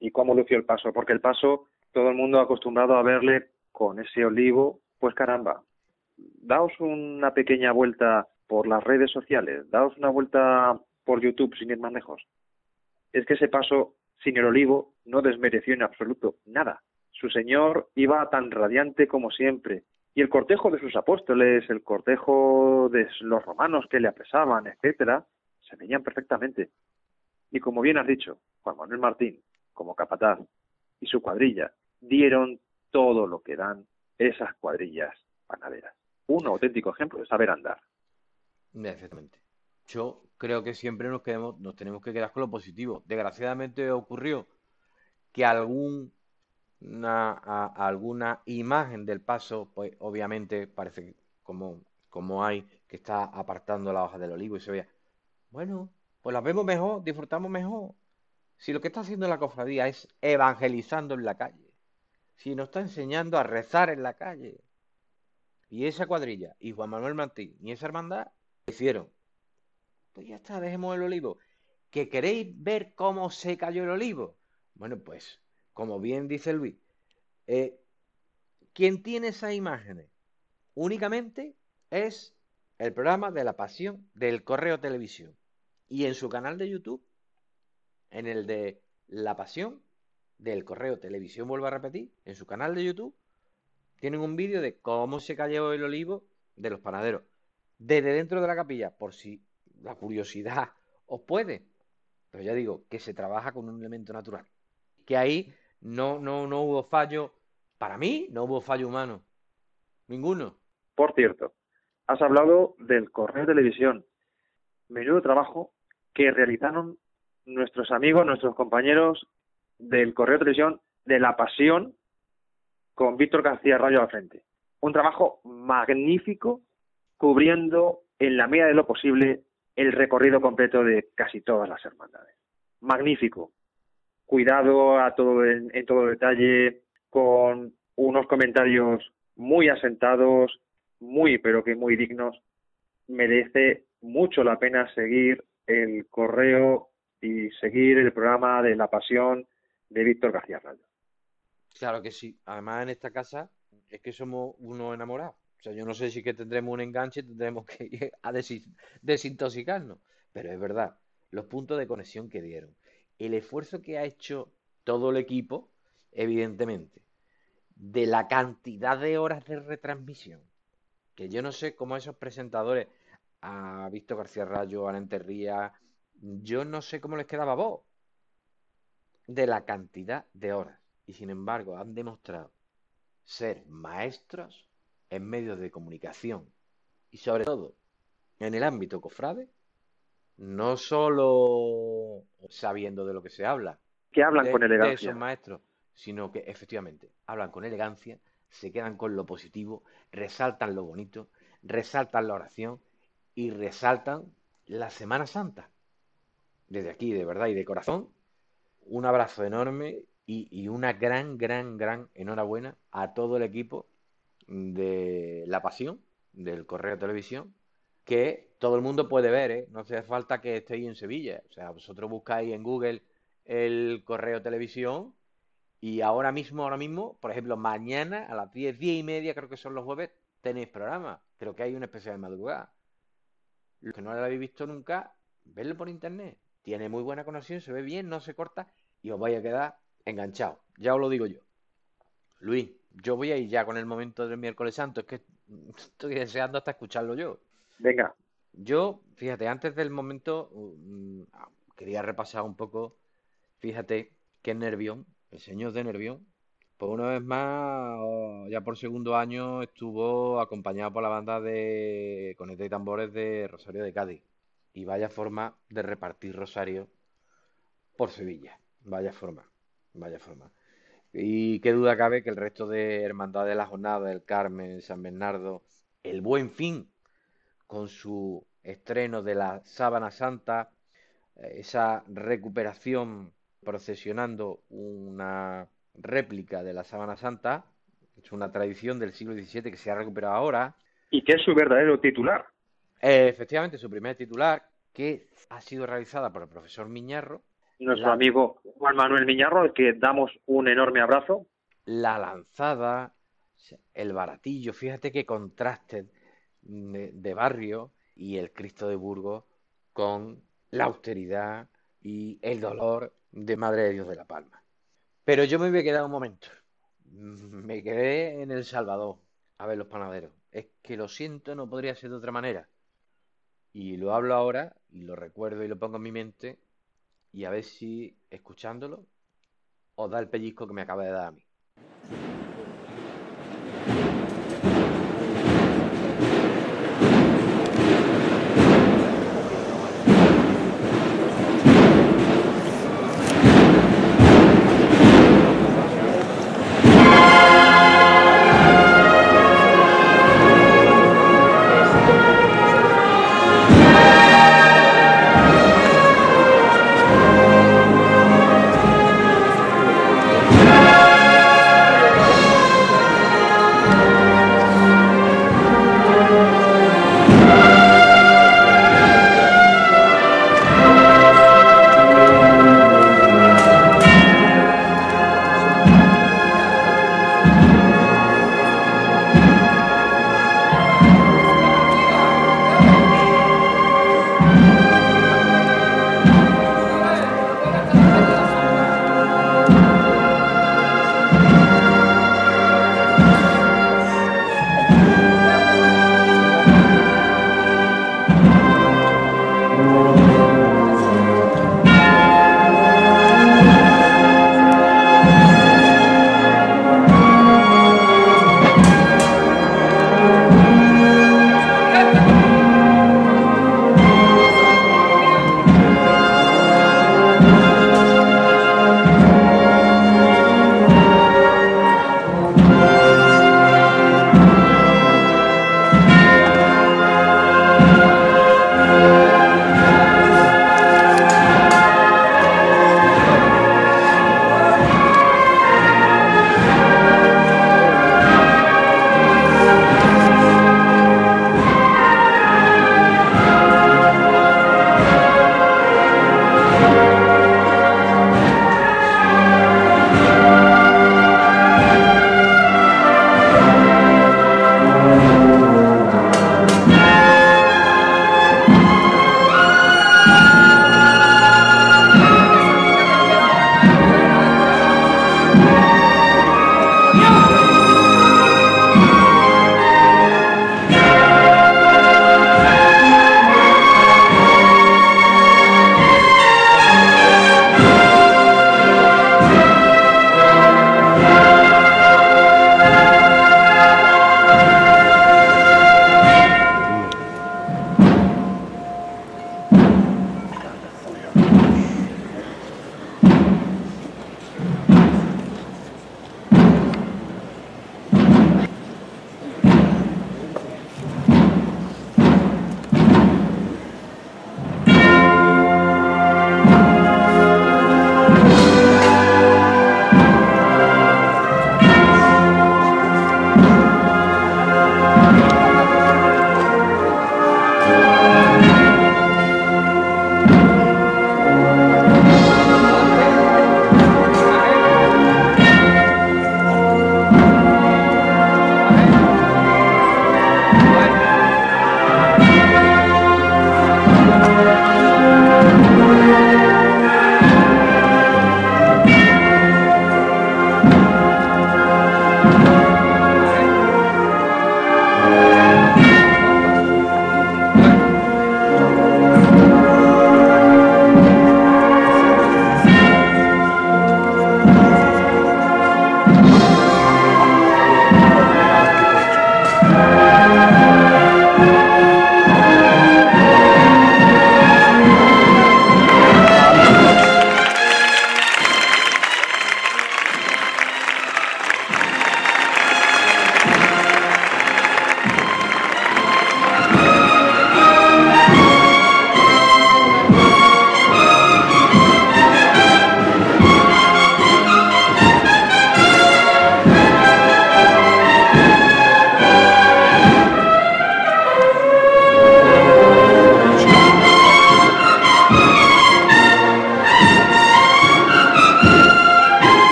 S1: ¿Y cómo lució el paso? Porque el paso, todo el mundo acostumbrado a verle con ese olivo, pues caramba, daos una pequeña vuelta por las redes sociales, daos una vuelta por YouTube sin ir más lejos. Es que ese paso sin el olivo no desmereció en absoluto nada. Su Señor iba tan radiante como siempre, y el cortejo de sus apóstoles, el cortejo de los romanos que le apresaban, etcétera, se veían perfectamente. Y como bien has dicho, Juan Manuel Martín, como capataz, y su cuadrilla, dieron todo lo que dan esas cuadrillas panaderas. Un auténtico ejemplo de saber andar.
S2: Efectivamente. Yo creo que siempre nos, quedemos, nos tenemos que quedar con lo positivo. Desgraciadamente ocurrió que algún alguna imagen del paso, pues obviamente parece como, como hay que está apartando la hoja del olivo y se vea. Bueno, pues la vemos mejor, disfrutamos mejor. Si lo que está haciendo la cofradía es evangelizando en la calle, si nos está enseñando a rezar en la calle, y esa cuadrilla, y Juan Manuel Martín, y esa hermandad, hicieron. Pues ya está, dejemos el olivo. ¿Que queréis ver cómo se cayó el olivo? Bueno, pues, como bien dice Luis, eh, quien tiene esas imágenes únicamente es el programa de la pasión del Correo Televisión. Y en su canal de YouTube, en el de La Pasión del Correo Televisión, vuelvo a repetir, en su canal de YouTube, tienen un vídeo de cómo se cayó el olivo de los panaderos. Desde dentro de la capilla, por si la curiosidad os puede. Pero ya digo, que se trabaja con un elemento natural. Que ahí no, no, no hubo fallo. Para mí, no hubo fallo humano. Ninguno.
S1: Por cierto, has hablado del correo de televisión. Menudo trabajo que realizaron nuestros amigos, nuestros compañeros del correo de televisión de la pasión con Víctor García Rayo al frente. Un trabajo magnífico cubriendo en la medida de lo posible el recorrido completo de casi todas las hermandades. Magnífico. Cuidado a todo en, todo detalle, con unos comentarios muy asentados, muy pero que muy dignos. Merece mucho la pena seguir el correo y seguir el programa de La Pasión de Víctor García Rayo.
S2: Claro que sí. Además, en esta casa es que somos unos enamorados. O sea, yo no sé si que tendremos un enganche, tendremos que ir a desintoxicarnos. Pero es verdad, los puntos de conexión que dieron. El esfuerzo que ha hecho todo el equipo, evidentemente, de la cantidad de horas de retransmisión. Que yo no sé cómo esos presentadores, a Víctor García Rayo, a Enterría, yo no sé cómo les quedaba voz. De la cantidad de horas y sin embargo han demostrado ser maestros en medios de comunicación y sobre todo en el ámbito cofrade, no solo sabiendo de lo que se habla,
S1: que hablan con elegancia, de
S2: esos maestros, sino que efectivamente hablan con elegancia, se quedan con lo positivo, resaltan lo bonito, resaltan la oración y resaltan la Semana Santa. Desde aquí, de verdad y de corazón, un abrazo enorme y, una gran, gran, gran enhorabuena a todo el equipo de La Pasión, del Correo Televisión, que todo el mundo puede ver, ¿eh? no hace falta que estéis en Sevilla. O sea, vosotros buscáis en Google el Correo Televisión y ahora mismo, ahora mismo, por ejemplo, mañana a las 10, 10 y media, creo que son los jueves, tenéis programa. Creo que hay una especie de madrugada. Los que no lo habéis visto nunca, vedlo por internet. Tiene muy buena conexión, se ve bien, no se corta y os vais a quedar enganchados. Ya os lo digo yo. Luis, yo voy a ir ya con el momento del miércoles santo. Es que estoy deseando hasta escucharlo yo.
S1: Venga.
S2: Yo, fíjate, antes del momento mm, quería repasar un poco. Fíjate que Nervión, el señor de Nervión, pues una vez más, ya por segundo año, estuvo acompañado por la banda de Conete y Tambores de Rosario de Cádiz. Y vaya forma de repartir Rosario por Sevilla. Vaya forma, vaya forma. Y qué duda cabe que el resto de Hermandad de la Jornada, el Carmen, San Bernardo, el Buen Fin, con su estreno de la Sábana Santa, eh, esa recuperación procesionando una réplica de la Sábana Santa, es una tradición del siglo XVII que se ha recuperado ahora.
S1: Y que es su verdadero titular.
S2: Eh, efectivamente, su primer titular, que ha sido realizada por el profesor Miñarro.
S1: Nuestro amigo Juan Manuel Miñarro, al que damos un enorme abrazo.
S2: La lanzada, el baratillo, fíjate qué contraste de, barrio y el Cristo de Burgos con la austeridad y el dolor de Madre de Dios de la Palma. Pero yo me había quedado un momento. Me quedé en El Salvador a ver los panaderos. Es que lo siento, no podría ser de otra manera. Y lo hablo ahora y lo recuerdo y lo pongo en mi mente y a ver si escuchándolo os da el pellizco que me acaba de dar a mí.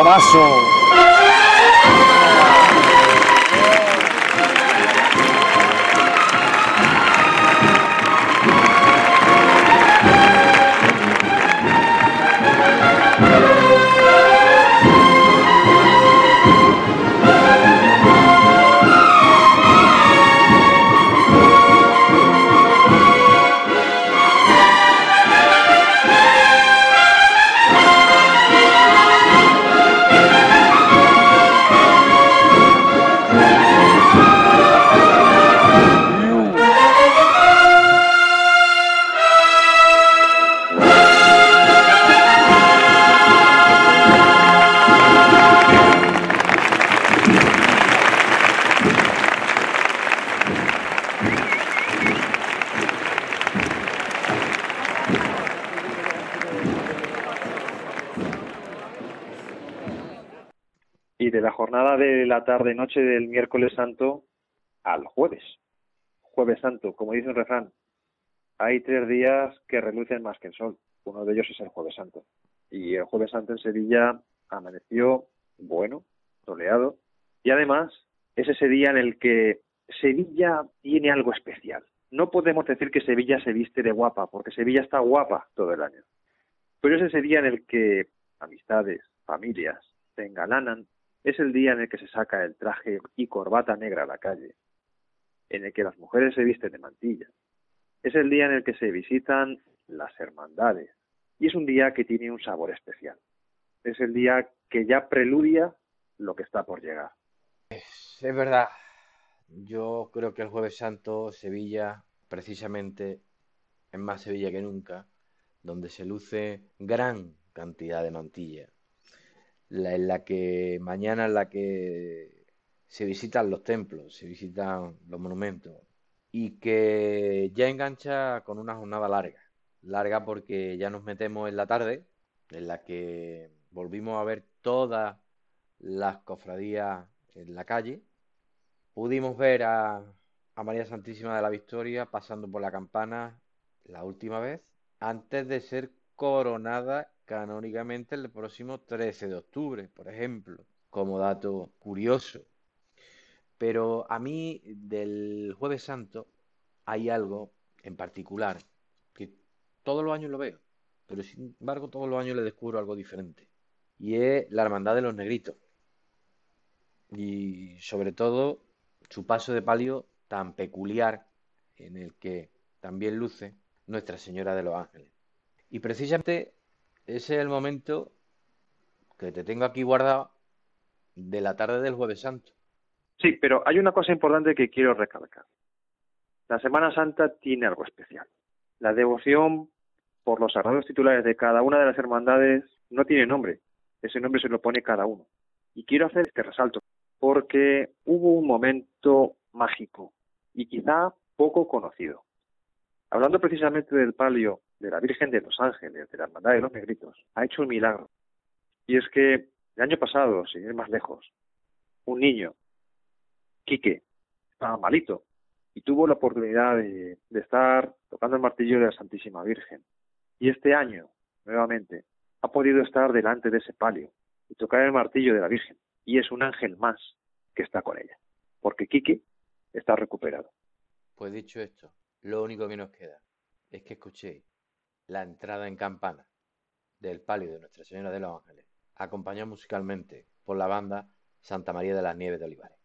S6: Tomaso.
S1: Tarde-noche del miércoles santo al jueves. Jueves santo, como dice un refrán, hay tres días que relucen más que el sol. Uno de ellos es el jueves santo. Y el jueves santo en Sevilla amaneció bueno, soleado. Y además es ese día en el que Sevilla tiene algo especial. No podemos decir que Sevilla se viste de guapa, porque Sevilla está guapa todo el año. Pero es ese día en el que amistades, familias se engalanan. Es el día en el que se saca el traje y corbata negra a la calle. En el que las mujeres se visten de mantilla. Es el día en el que se visitan las hermandades. Y es un día que tiene un sabor especial. Es el día que ya preludia lo que está por llegar.
S2: Es verdad. Yo creo que el Jueves Santo, Sevilla, precisamente, es más Sevilla que nunca, donde se luce gran cantidad de mantilla. La, en la que mañana en la que se visitan los templos, se visitan los monumentos y que ya engancha con una jornada larga. Larga porque ya nos metemos en la tarde, en la que volvimos a ver todas las cofradías en la calle. Pudimos ver a, a María Santísima de la Victoria pasando por la campana la última vez, antes de ser coronada canónicamente el próximo 13 de octubre, por ejemplo, como dato curioso. Pero a mí del Jueves Santo hay algo en particular que todos los años lo veo, pero sin embargo todos los años le descubro algo diferente. Y es la Hermandad de los Negritos. Y sobre todo su paso de palio tan peculiar en el que también luce Nuestra Señora de los Ángeles. Y precisamente ese es el momento que te tengo aquí guardado de la tarde del Jueves Santo.
S1: Sí, pero hay una cosa importante que quiero recalcar. La Semana Santa tiene algo especial. La devoción por los sagrados titulares de cada una de las hermandades no tiene nombre. Ese nombre se lo pone cada uno. Y quiero hacer este resalto porque hubo un momento mágico y quizá poco conocido. Hablando precisamente del palio de la Virgen de los Ángeles, de la Hermandad de los Negritos, ha hecho un milagro. Y es que el año pasado, sin ir más lejos, un niño, Quique, estaba malito y tuvo la oportunidad de, estar tocando el martillo de la Santísima Virgen. Y este año, nuevamente, ha podido estar delante de ese palio y tocar el martillo de la Virgen. Y es un ángel más que está con ella, porque Quique está recuperado.
S2: Pues dicho esto, lo único que nos queda es que escuchéis la entrada en campana del palio de Nuestra Señora de los Ángeles, acompañado musicalmente por la banda Santa María de las Nieves de Olivares.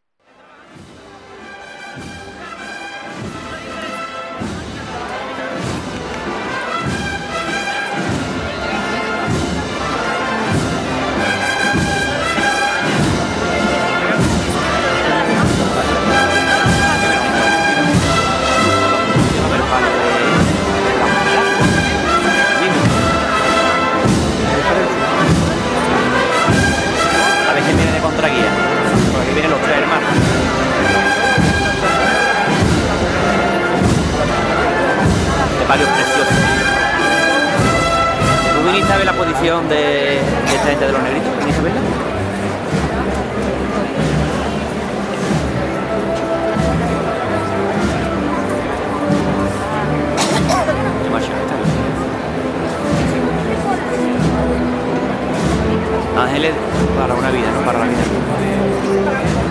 S7: Posición de, de esta gente de los negritos? ¿Viniste a verla? Ángeles para una vida, no para la vida.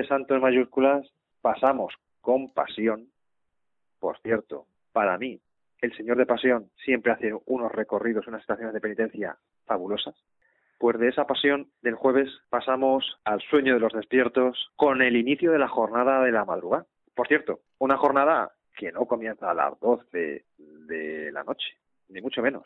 S1: Jueves Santo en mayúsculas pasamos con pasión. Por cierto, para mí, el Señor de Pasión siempre hace unos recorridos, unas estaciones de penitencia fabulosas. Pues de esa pasión del jueves pasamos al sueño de los despiertos con el inicio de la jornada de la madrugada. Por cierto, una jornada que no comienza a las 12 de la noche, ni mucho menos.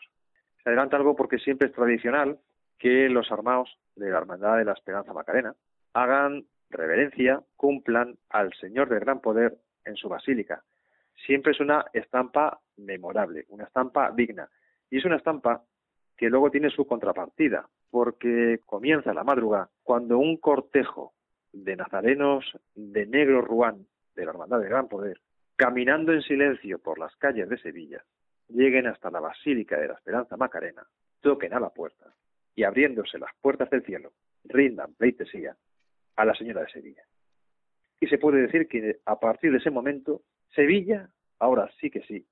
S1: Se adelanta algo porque siempre es tradicional que los armados de la Hermandad de la Esperanza Macarena hagan reverencia, cumplan al Señor del Gran Poder en su basílica. Siempre es una estampa memorable, una estampa digna. Y es una estampa que luego tiene su contrapartida, porque comienza la madrugada cuando un cortejo de nazarenos de negro ruán de la Hermandad del Gran Poder, caminando en silencio por las calles de Sevilla, lleguen hasta la Basílica de la Esperanza Macarena, toquen a la puerta y abriéndose las puertas del cielo, rindan pleitesía a la Señora de Sevilla. Y se puede decir que a partir de ese momento, Sevilla, ahora sí que sí,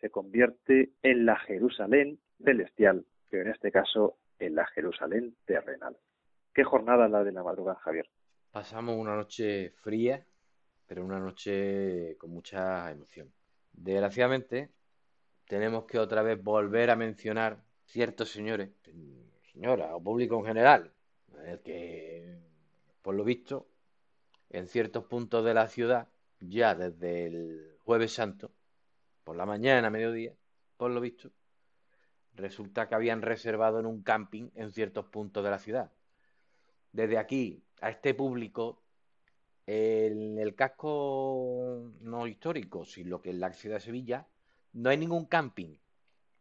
S1: se convierte en la Jerusalén celestial, pero en este caso en la Jerusalén terrenal. ¿Qué jornada la de la madrugada, Javier?
S2: Pasamos una noche fría, pero una noche con mucha emoción. Desgraciadamente, tenemos que otra vez volver a mencionar ciertos señores, señora o público en general, que, por lo visto, en ciertos puntos de la ciudad, ya desde el jueves santo, por la mañana, mediodía, por lo visto, resulta que habían reservado en un camping en ciertos puntos de la ciudad. Desde aquí a este público, en el casco no histórico, sino que en la ciudad de Sevilla, no hay ningún camping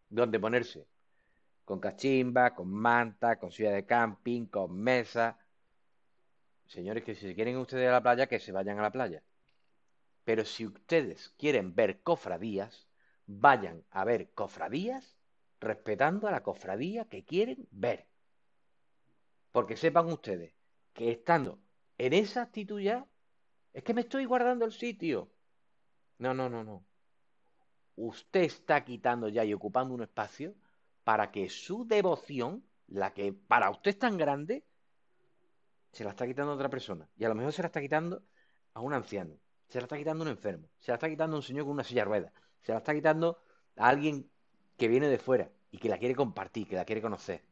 S2: donde ponerse. Con cachimba, con manta, con silla de camping, con mesa. Señores, que si quieren ustedes a la playa, que se vayan a la playa. Pero si ustedes quieren ver cofradías, vayan a ver cofradías respetando a la cofradía que quieren ver. Porque sepan ustedes que estando en esa actitud ya, es que me estoy guardando el sitio. No, no, no, no. Usted está quitando ya y ocupando un espacio para que su devoción, la que para usted es tan grande, se la está quitando a otra persona. Y a lo mejor se la está quitando a un anciano, se la está quitando a un enfermo, se la está quitando a un señor con una silla de ruedas, se la está quitando a alguien que viene de fuera y que la quiere compartir, que la quiere conocer.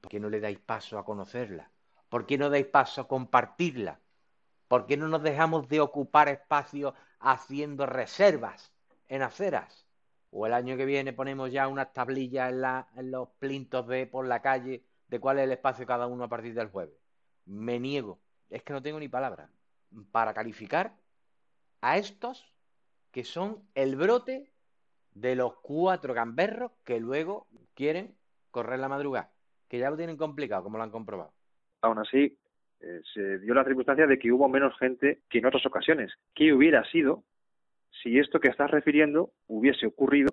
S2: ¿Por qué no le dais paso a conocerla? ¿Por qué no dais paso a compartirla? ¿Por qué no nos dejamos de ocupar espacio haciendo reservas en aceras? O el año que viene ponemos ya unas tablillas en, en los plintos de por la calle de cuál es el espacio cada uno a partir del jueves. Me niego, es que no tengo ni palabra, para calificar a estos que son el brote de los cuatro gamberros que luego quieren correr la madrugada, que ya lo tienen complicado, como lo han comprobado.
S1: Aún así, eh, se dio la circunstancia de que hubo menos gente que en otras ocasiones. ¿Qué hubiera sido si esto que estás refiriendo hubiese ocurrido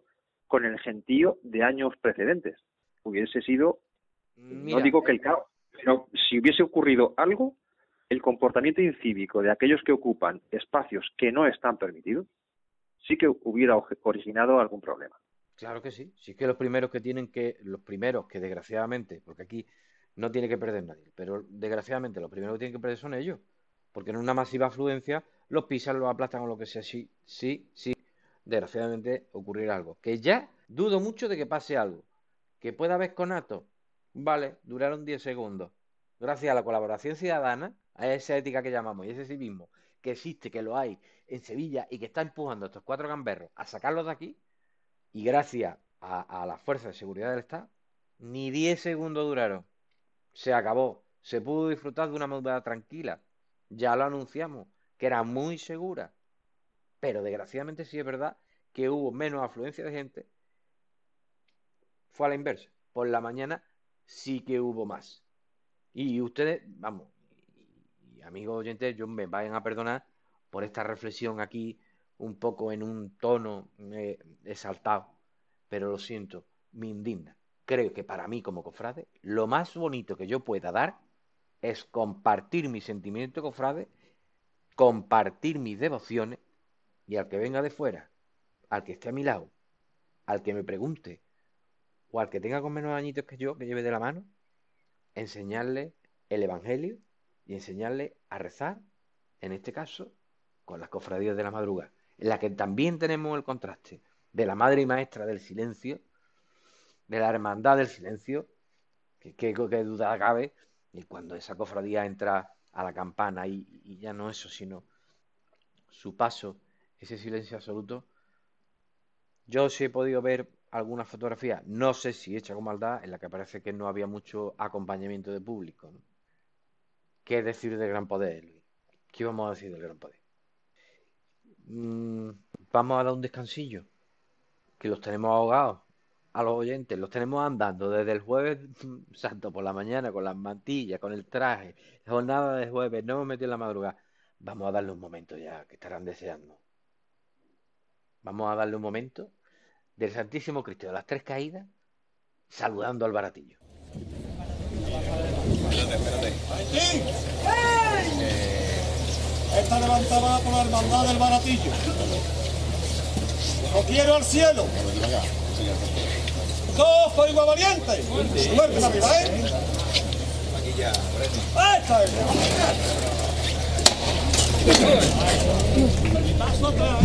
S1: con el gentío de años precedentes? Hubiese sido,
S2: Mira,
S1: no digo que el caos, si hubiese ocurrido algo, el comportamiento incívico de aquellos que ocupan espacios que no están permitidos, sí que hubiera originado algún problema.
S2: Claro que sí. Sí que los primeros que tienen que, los primeros que desgraciadamente, porque aquí no tiene que perder nadie, pero desgraciadamente los primeros que tienen que perder son ellos, porque en una masiva afluencia los pisan, los aplastan o lo que sea. Sí, sí, sí, desgraciadamente ocurrirá algo. Que ya dudo mucho de que pase algo. Que pueda haber conato. Vale, duraron 10 segundos. Gracias a la colaboración ciudadana, a esa ética que llamamos y ese civismo que existe, que lo hay en Sevilla y que está empujando a estos cuatro gamberros a sacarlos de aquí, y gracias a, a las fuerzas de seguridad del Estado, ni 10 segundos duraron. Se acabó. Se pudo disfrutar de una madrugada tranquila. Ya lo anunciamos, que era muy segura. Pero desgraciadamente sí es verdad que hubo menos afluencia de gente. Fue a la inversa. Por la mañana sí que hubo más. Y ustedes, vamos, y amigos oyentes, yo me vayan a perdonar por esta reflexión aquí un poco en un tono eh, exaltado, pero lo siento, me indigna. Creo que para mí como cofrade, lo más bonito que yo pueda dar es compartir mi sentimiento cofrade, compartir mis devociones y al que venga de fuera, al que esté a mi lado, al que me pregunte o al que tenga con menos añitos que yo, que lleve de la mano, enseñarle el Evangelio y enseñarle a rezar en este caso, con las cofradías de la madrugada, en la que también tenemos el contraste de la madre y maestra del silencio, de la hermandad del silencio, que, que, duda cabe, y cuando esa cofradía entra a la campana y, y ya no eso, sino su paso, ese silencio absoluto, yo sí he podido ver alguna fotografía, no sé si hecha con maldad, en la que parece que no había mucho acompañamiento de público. ¿no? ¿Qué decir del gran poder? ¿Qué vamos a decir del gran poder? Mm, vamos a dar un descansillo, que los tenemos ahogados a los oyentes, los tenemos andando desde el jueves santo por la mañana con las mantillas, con el traje, jornada de jueves, no hemos metido en la madrugada. Vamos a darle un momento ya, que estarán deseando. Vamos a darle un momento del Santísimo Cristo de las Tres Caídas, saludando al baratillo.
S6: Esta levantada por la hermandad del baratillo. Lo quiero al cielo. Cojo igual valiente. Suerte la vida, ¿eh? Aquí ya, Esta es. Paso atrás.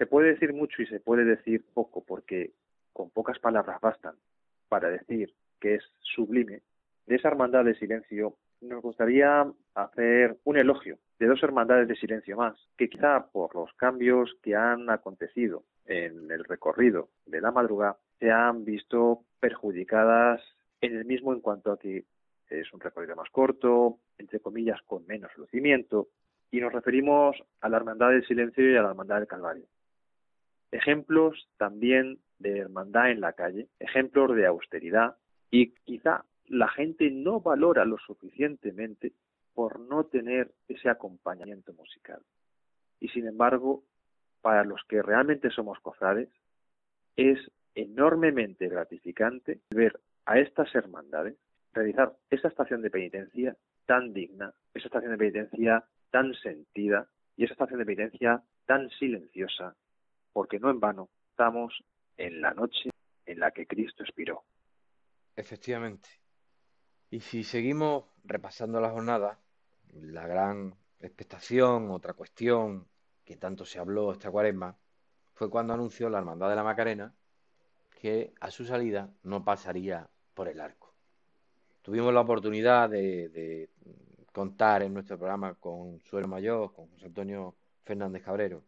S1: Se puede decir mucho y se puede decir poco, porque con pocas palabras bastan para decir que es sublime, de esa hermandad de silencio nos gustaría hacer un elogio de dos hermandades de silencio más, que quizá por los cambios que han acontecido en el recorrido de la madrugada se han visto perjudicadas en el mismo en cuanto a que es un recorrido más corto, entre comillas, con menos lucimiento, y nos referimos a la Hermandad del Silencio y a la Hermandad del Calvario. Ejemplos también de hermandad en la calle, ejemplos de austeridad, y quizá la gente no valora lo suficientemente por no tener ese acompañamiento musical. Y sin embargo, para los que realmente somos cofrades, es enormemente gratificante ver a estas hermandades realizar esa estación de penitencia tan digna, esa estación de penitencia tan sentida y esa estación de penitencia tan silenciosa, porque no en vano estamos en la noche en la que Cristo expiró.
S2: Efectivamente. Y si seguimos repasando la jornada, la gran expectación, otra cuestión que tanto se habló esta cuaresma, fue cuando anunció la Hermandad de la Macarena que a su salida no pasaría por el arco. Tuvimos la oportunidad de, contar en nuestro programa con su mayor, con José Antonio Fernández Cabrero,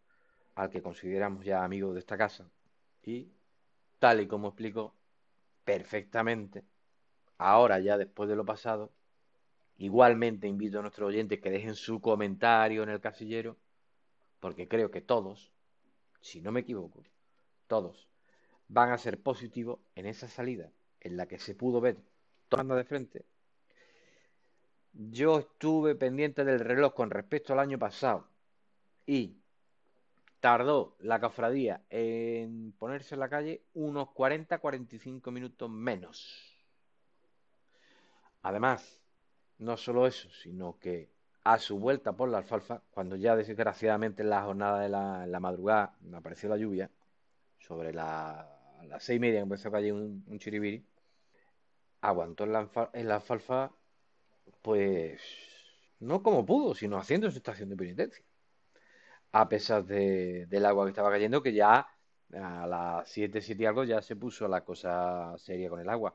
S2: al que consideramos ya amigo de esta casa, y tal y como explico perfectamente, ahora ya después de lo pasado, igualmente invito a nuestros oyentes que dejen su comentario en el casillero, porque creo que todos, si no me equivoco, todos van a ser positivos en esa salida en la que se pudo ver tomando de frente. Yo estuve pendiente del reloj con respecto al año pasado y tardó la cofradía en ponerse en la calle unos 40-45 minutos menos. Además, no solo eso, sino que a su vuelta por la alfalfa, cuando ya desgraciadamente en la jornada de la, madrugada apareció la lluvia, sobre las seis y media empezó a caer un, un chiribiri, aguantó en la, en la alfalfa, pues no como pudo, sino haciendo su estación de penitencia a pesar de, del agua que estaba cayendo, que ya a las 7, 7 y algo ya se puso la cosa seria con el agua.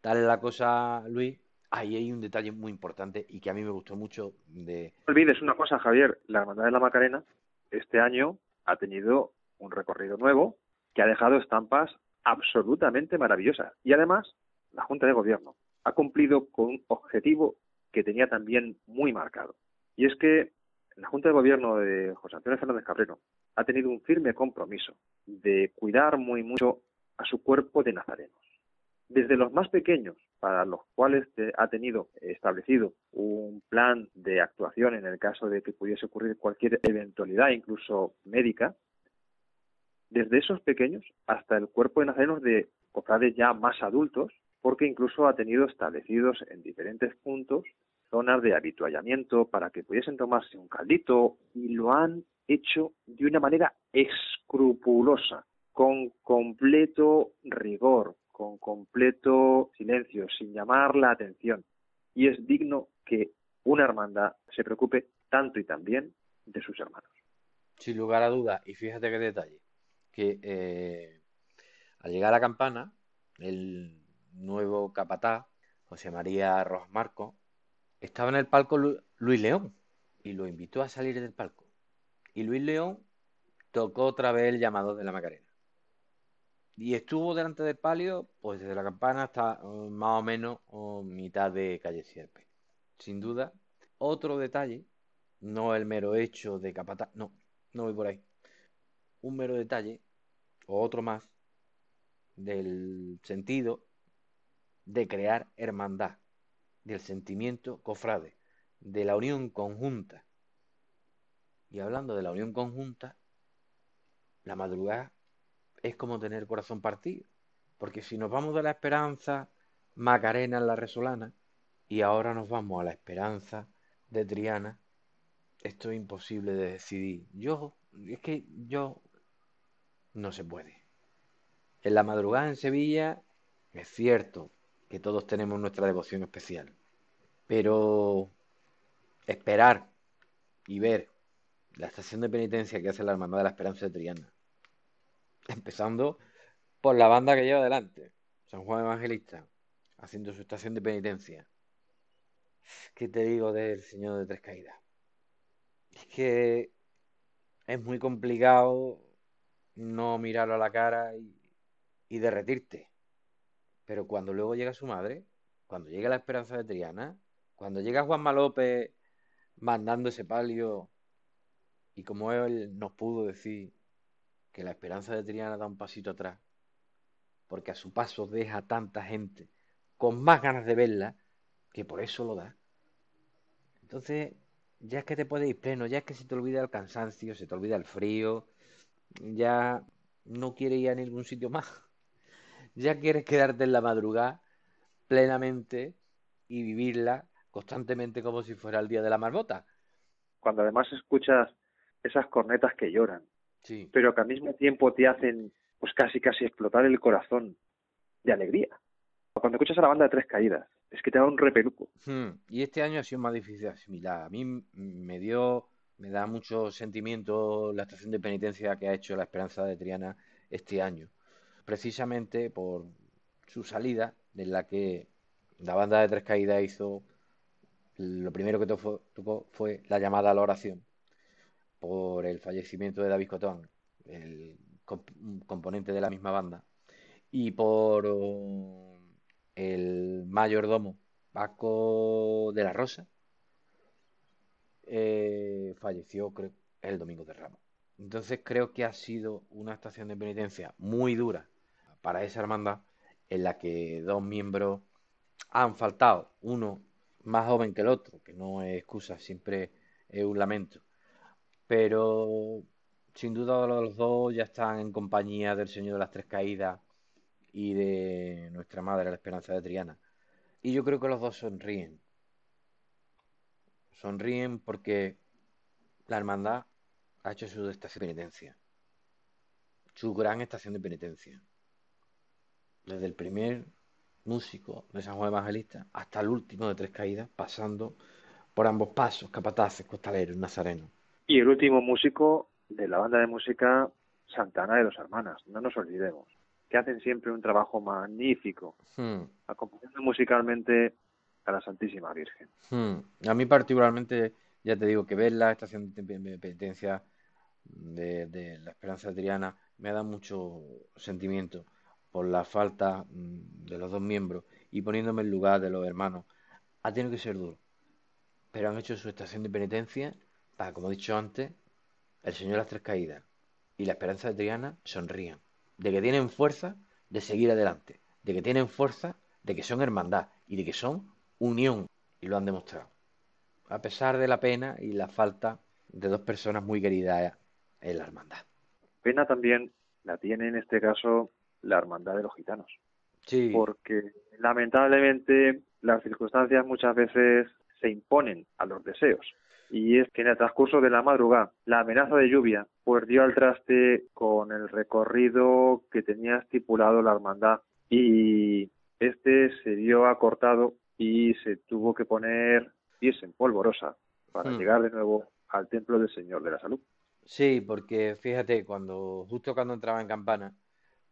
S2: Tal es la cosa, Luis, ahí hay un detalle muy importante y que a mí me gustó mucho de...
S1: No olvides una cosa, Javier, la Hermandad de la Macarena este año ha tenido un recorrido nuevo que ha dejado estampas absolutamente maravillosas. Y además, la Junta de Gobierno ha cumplido con un objetivo que tenía también muy marcado. Y es que la Junta de Gobierno de José Antonio Fernández Cabrero ha tenido un firme compromiso de cuidar muy mucho a su cuerpo de nazarenos. Desde los más pequeños, para los cuales ha tenido establecido un plan de actuación en el caso de que pudiese ocurrir cualquier eventualidad, incluso médica, desde esos pequeños hasta el cuerpo de nazarenos de cofrades ya más adultos, porque incluso ha tenido establecidos en diferentes puntos zonas de habituallamiento para que pudiesen tomarse un caldito y lo han hecho de una manera escrupulosa, con completo rigor, con completo silencio, sin llamar la atención. Y es digno que una hermandad se preocupe tanto y también de sus hermanos.
S2: Sin lugar a dudas, y fíjate qué detalle, que eh, al llegar a campana, el nuevo capataz, José María Rosmarco, estaba en el palco Luis León y lo invitó a salir del palco. Y Luis León tocó otra vez el llamado de la Macarena. Y estuvo delante del palio, pues desde la campana hasta eh, más o menos mitad de calle Sierpe. Sin duda, otro detalle, no el mero hecho de capataz, no, no voy por ahí. Un mero detalle, o otro más, del sentido de crear hermandad del sentimiento cofrade, de la unión conjunta. Y hablando de la unión conjunta, la madrugada es como tener corazón partido. Porque si nos vamos de la esperanza Macarena en la Resolana y ahora nos vamos a la esperanza de Triana, esto es imposible de decidir. Yo, es que yo no se puede. En la madrugada en Sevilla es cierto, que todos tenemos nuestra devoción especial. Pero esperar y ver la estación de penitencia que hace la Hermandad de la Esperanza de Triana. Empezando por la banda que lleva adelante, San Juan Evangelista, haciendo su estación de penitencia. ¿Qué te digo del Señor de Tres Caídas? Es que es muy complicado no mirarlo a la cara y, y derretirte. Pero cuando luego llega su madre, cuando llega la Esperanza de Triana, cuando llega Juanma López mandando ese palio y como él nos pudo decir que la Esperanza de Triana da un pasito atrás, porque a su paso deja tanta gente con más ganas de verla que por eso lo da. Entonces, ya es que te puedes ir pleno, ya es que se te olvida el cansancio, se te olvida el frío, ya no quieres ir a ningún sitio más. Ya quieres quedarte en la madrugada plenamente y vivirla constantemente como si fuera el día de la marmota.
S1: Cuando además escuchas esas cornetas que lloran,
S2: Sí.
S1: pero que al mismo tiempo te hacen pues casi casi explotar el corazón de alegría. Cuando escuchas a la banda de Tres Caídas, es que te da un repeluco.
S2: Hmm, Y este año ha sido más difícil de asimilar. A mí me dio, me da mucho sentimiento la estación de penitencia que ha hecho la Esperanza de Triana este año. Precisamente por su salida, en la que la banda de Tres Caídas hizo, lo primero que tocó, fue la llamada a la oración por el fallecimiento de David Cotón, el componente de la misma banda, y por oh, el mayordomo Paco de la Rosa, eh, falleció el domingo de Ramos. Entonces creo que ha sido una estación de penitencia muy dura para esa hermandad en la que dos miembros han faltado, uno más joven que el otro, que no es excusa, siempre es un lamento, pero sin duda los dos ya están en compañía del Señor de las Tres Caídas y de nuestra Madre, la Esperanza de Triana. Y yo creo que los dos sonríen. Sonríen porque la hermandad ha hecho su estación de penitencia. Su gran estación de penitencia. Desde el primer músico de San Juan Evangelista hasta el último de Tres Caídas, pasando por ambos pasos, capataces, costaleros, nazarenos.
S1: Y el último músico de la banda de música Santana de los Hermanas, no nos olvidemos, que hacen siempre un trabajo magnífico,
S2: Hmm,
S1: acompañando musicalmente a la Santísima Virgen.
S2: hmm. A mí particularmente, ya te digo, que ver la estación de pe- penitencia de, de la Esperanza de Triana me da mucho sentimiento por la falta mm, de los dos miembros y poniéndome en lugar de los hermanos. Ha tenido que ser duro, pero han hecho su estación de penitencia para, como he dicho antes, el Señor de las Tres Caídas y la Esperanza de Triana sonrían, de que tienen fuerza de seguir adelante, de que tienen fuerza de que son hermandad y de que son unión, y lo han demostrado. A pesar de la pena y la falta de dos personas muy queridas en la hermandad.
S1: Pena también la tiene en este caso la Hermandad de los Gitanos,
S2: Sí,
S1: porque lamentablemente las circunstancias muchas veces se imponen a los deseos. Y es que en el transcurso de la madrugada, la amenaza de lluvia pues dio al traste con el recorrido que tenía estipulado la hermandad y este se vio acortado y se tuvo que poner pies en polvorosa para
S2: Hmm.
S1: llegar de nuevo al templo del Señor de la Salud.
S2: sí, porque fíjate, cuando justo cuando entraba en Campana,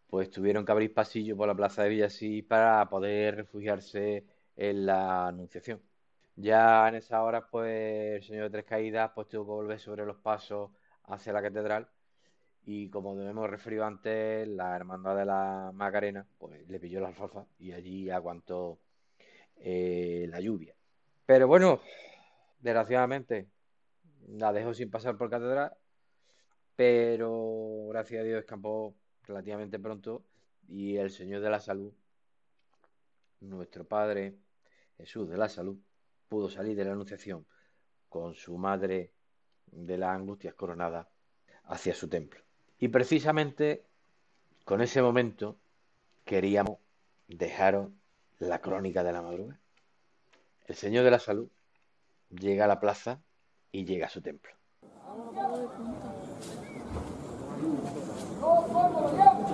S2: pues tuvieron que abrir pasillo por la plaza de Villasí para poder refugiarse en la Anunciación. Ya en esa hora, pues el Señor de Tres Caídas pues tuvo que volver sobre los pasos hacia la catedral y como hemos referido antes, la Hermandad de la Macarena pues le pilló la alfalfa y allí aguantó eh, la lluvia. Pero bueno, desgraciadamente la dejó sin pasar por catedral, pero gracias a Dios escapó relativamente pronto y el Señor de la Salud, nuestro Padre Jesús de la Salud, pudo salir de la Anunciación con su madre de las angustias coronada hacia su templo. Y precisamente con ese momento queríamos dejaros la crónica de la madrugada. El Señor de la Salud llega a la plaza y llega a su templo. Qual foi, Moreno?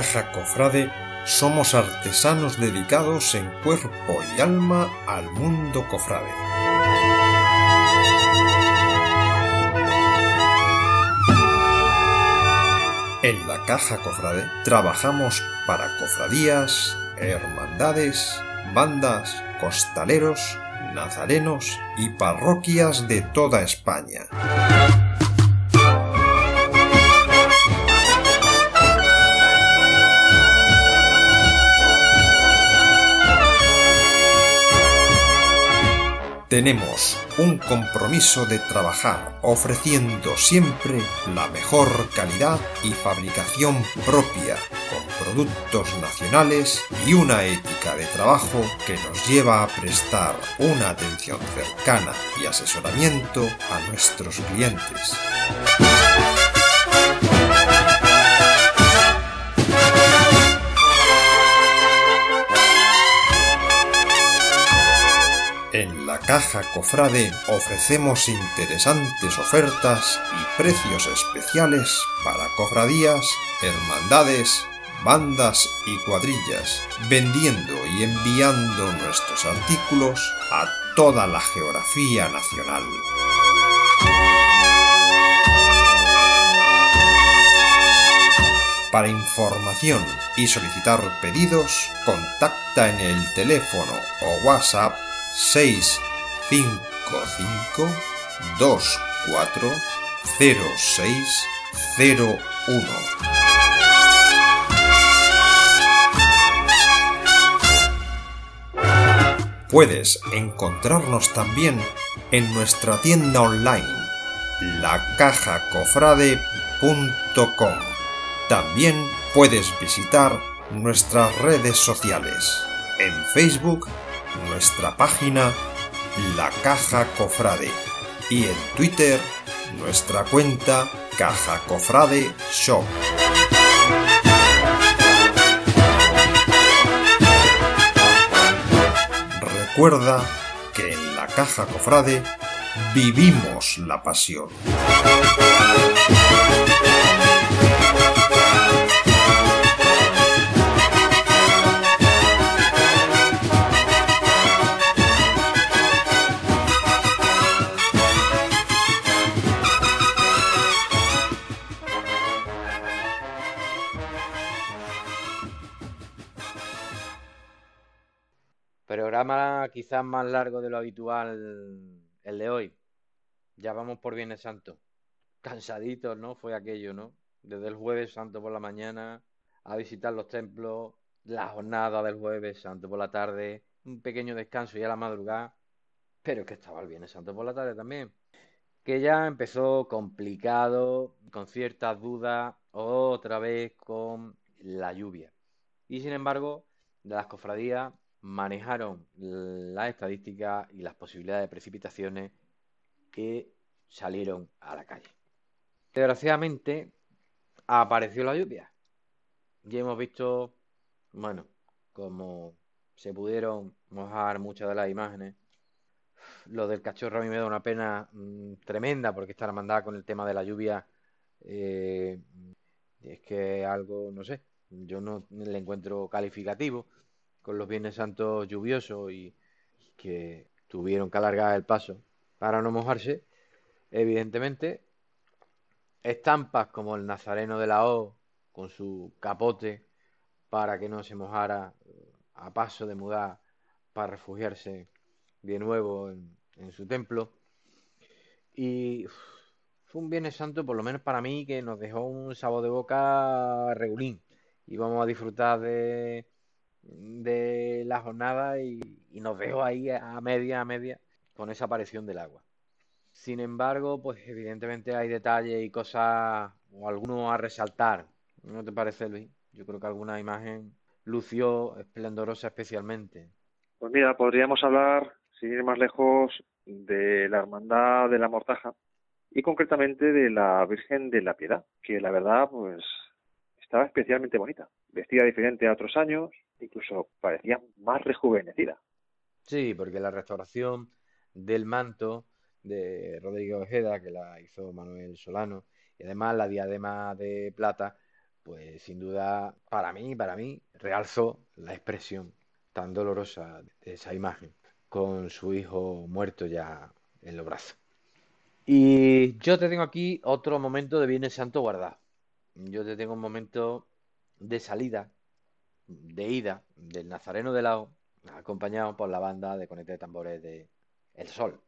S8: Caja Cofrade somos artesanos dedicados en cuerpo y alma al mundo cofrade. En la Caja Cofrade trabajamos para cofradías, hermandades, bandas, costaleros, nazarenos y parroquias de toda España. Tenemos un compromiso de trabajar ofreciendo siempre la mejor calidad y fabricación propia, con productos nacionales y una ética de trabajo que nos lleva a prestar una atención cercana y asesoramiento a nuestros clientes. Caja Cofrade ofrecemos interesantes ofertas y precios especiales para cofradías, hermandades, bandas y cuadrillas, vendiendo y enviando nuestros artículos a toda la geografía nacional. Para información y solicitar pedidos, contacta en el teléfono o WhatsApp 655 24 0601. Puedes encontrarnos también en nuestra tienda online lacajacofrade.com. También puedes visitar nuestras redes sociales en Facebook nuestra página La Caja Cofrade y en Twitter nuestra cuenta Caja Cofrade Shop. Recuerda que en la Caja Cofrade vivimos la pasión.
S2: Quizás más largo de lo habitual el de hoy. Ya vamos por Viernes Santo. Cansaditos, ¿no? Fue aquello, ¿no? Desde el jueves santo por la mañana a visitar los templos, la jornada del jueves santo por la tarde, un pequeño descanso y a la madrugada, pero que estaba el Viernes Santo por la tarde también. Que ya empezó complicado, con ciertas dudas, otra vez con la lluvia. Y sin embargo, de las cofradías manejaron las estadísticas y las posibilidades de precipitaciones que salieron a la calle. Desgraciadamente, apareció la lluvia. Ya hemos visto, bueno, como se pudieron mojar muchas de las imágenes. Lo del cachorro a mí me da una pena mm, tremenda porque está hermandad con el tema de la lluvia. eh, es que algo, no sé, yo no le encuentro calificativo con los Viernes Santos lluviosos y que tuvieron que alargar el paso para no mojarse, evidentemente. Estampas como el Nazareno de la O con su capote para que no se mojara a paso de mudar para refugiarse de nuevo en, su templo. Y fue un Viernes Santo, por lo menos para mí, que nos dejó un sabor de boca regulín. Y vamos a disfrutar de, de la jornada y, y nos dejó ahí a media, a media, con esa aparición del agua. Sin embargo, pues evidentemente hay detalles y cosas o algunos a resaltar. ¿No te parece, Luis? Yo creo que alguna imagen lució esplendorosa especialmente.
S1: Pues mira, podríamos hablar, sin ir más lejos, de la Hermandad de la Mortaja y concretamente de la Virgen de la Piedad, que la verdad, pues, estaba especialmente bonita, vestida diferente a otros años, incluso parecía más rejuvenecida.
S2: Sí, porque la restauración del manto de Rodrigo Ojeda, que la hizo Manuel Solano, y además la diadema de plata, pues sin duda, para mí, para mí, realzó la expresión tan dolorosa de esa imagen, con su hijo muerto ya en los brazos. Y yo te tengo aquí otro momento de Viernes Santo guardado. Yo te tengo un momento de salida, de ida del Nazareno de Lao, acompañado por la banda de conecta de tambores de El Sol.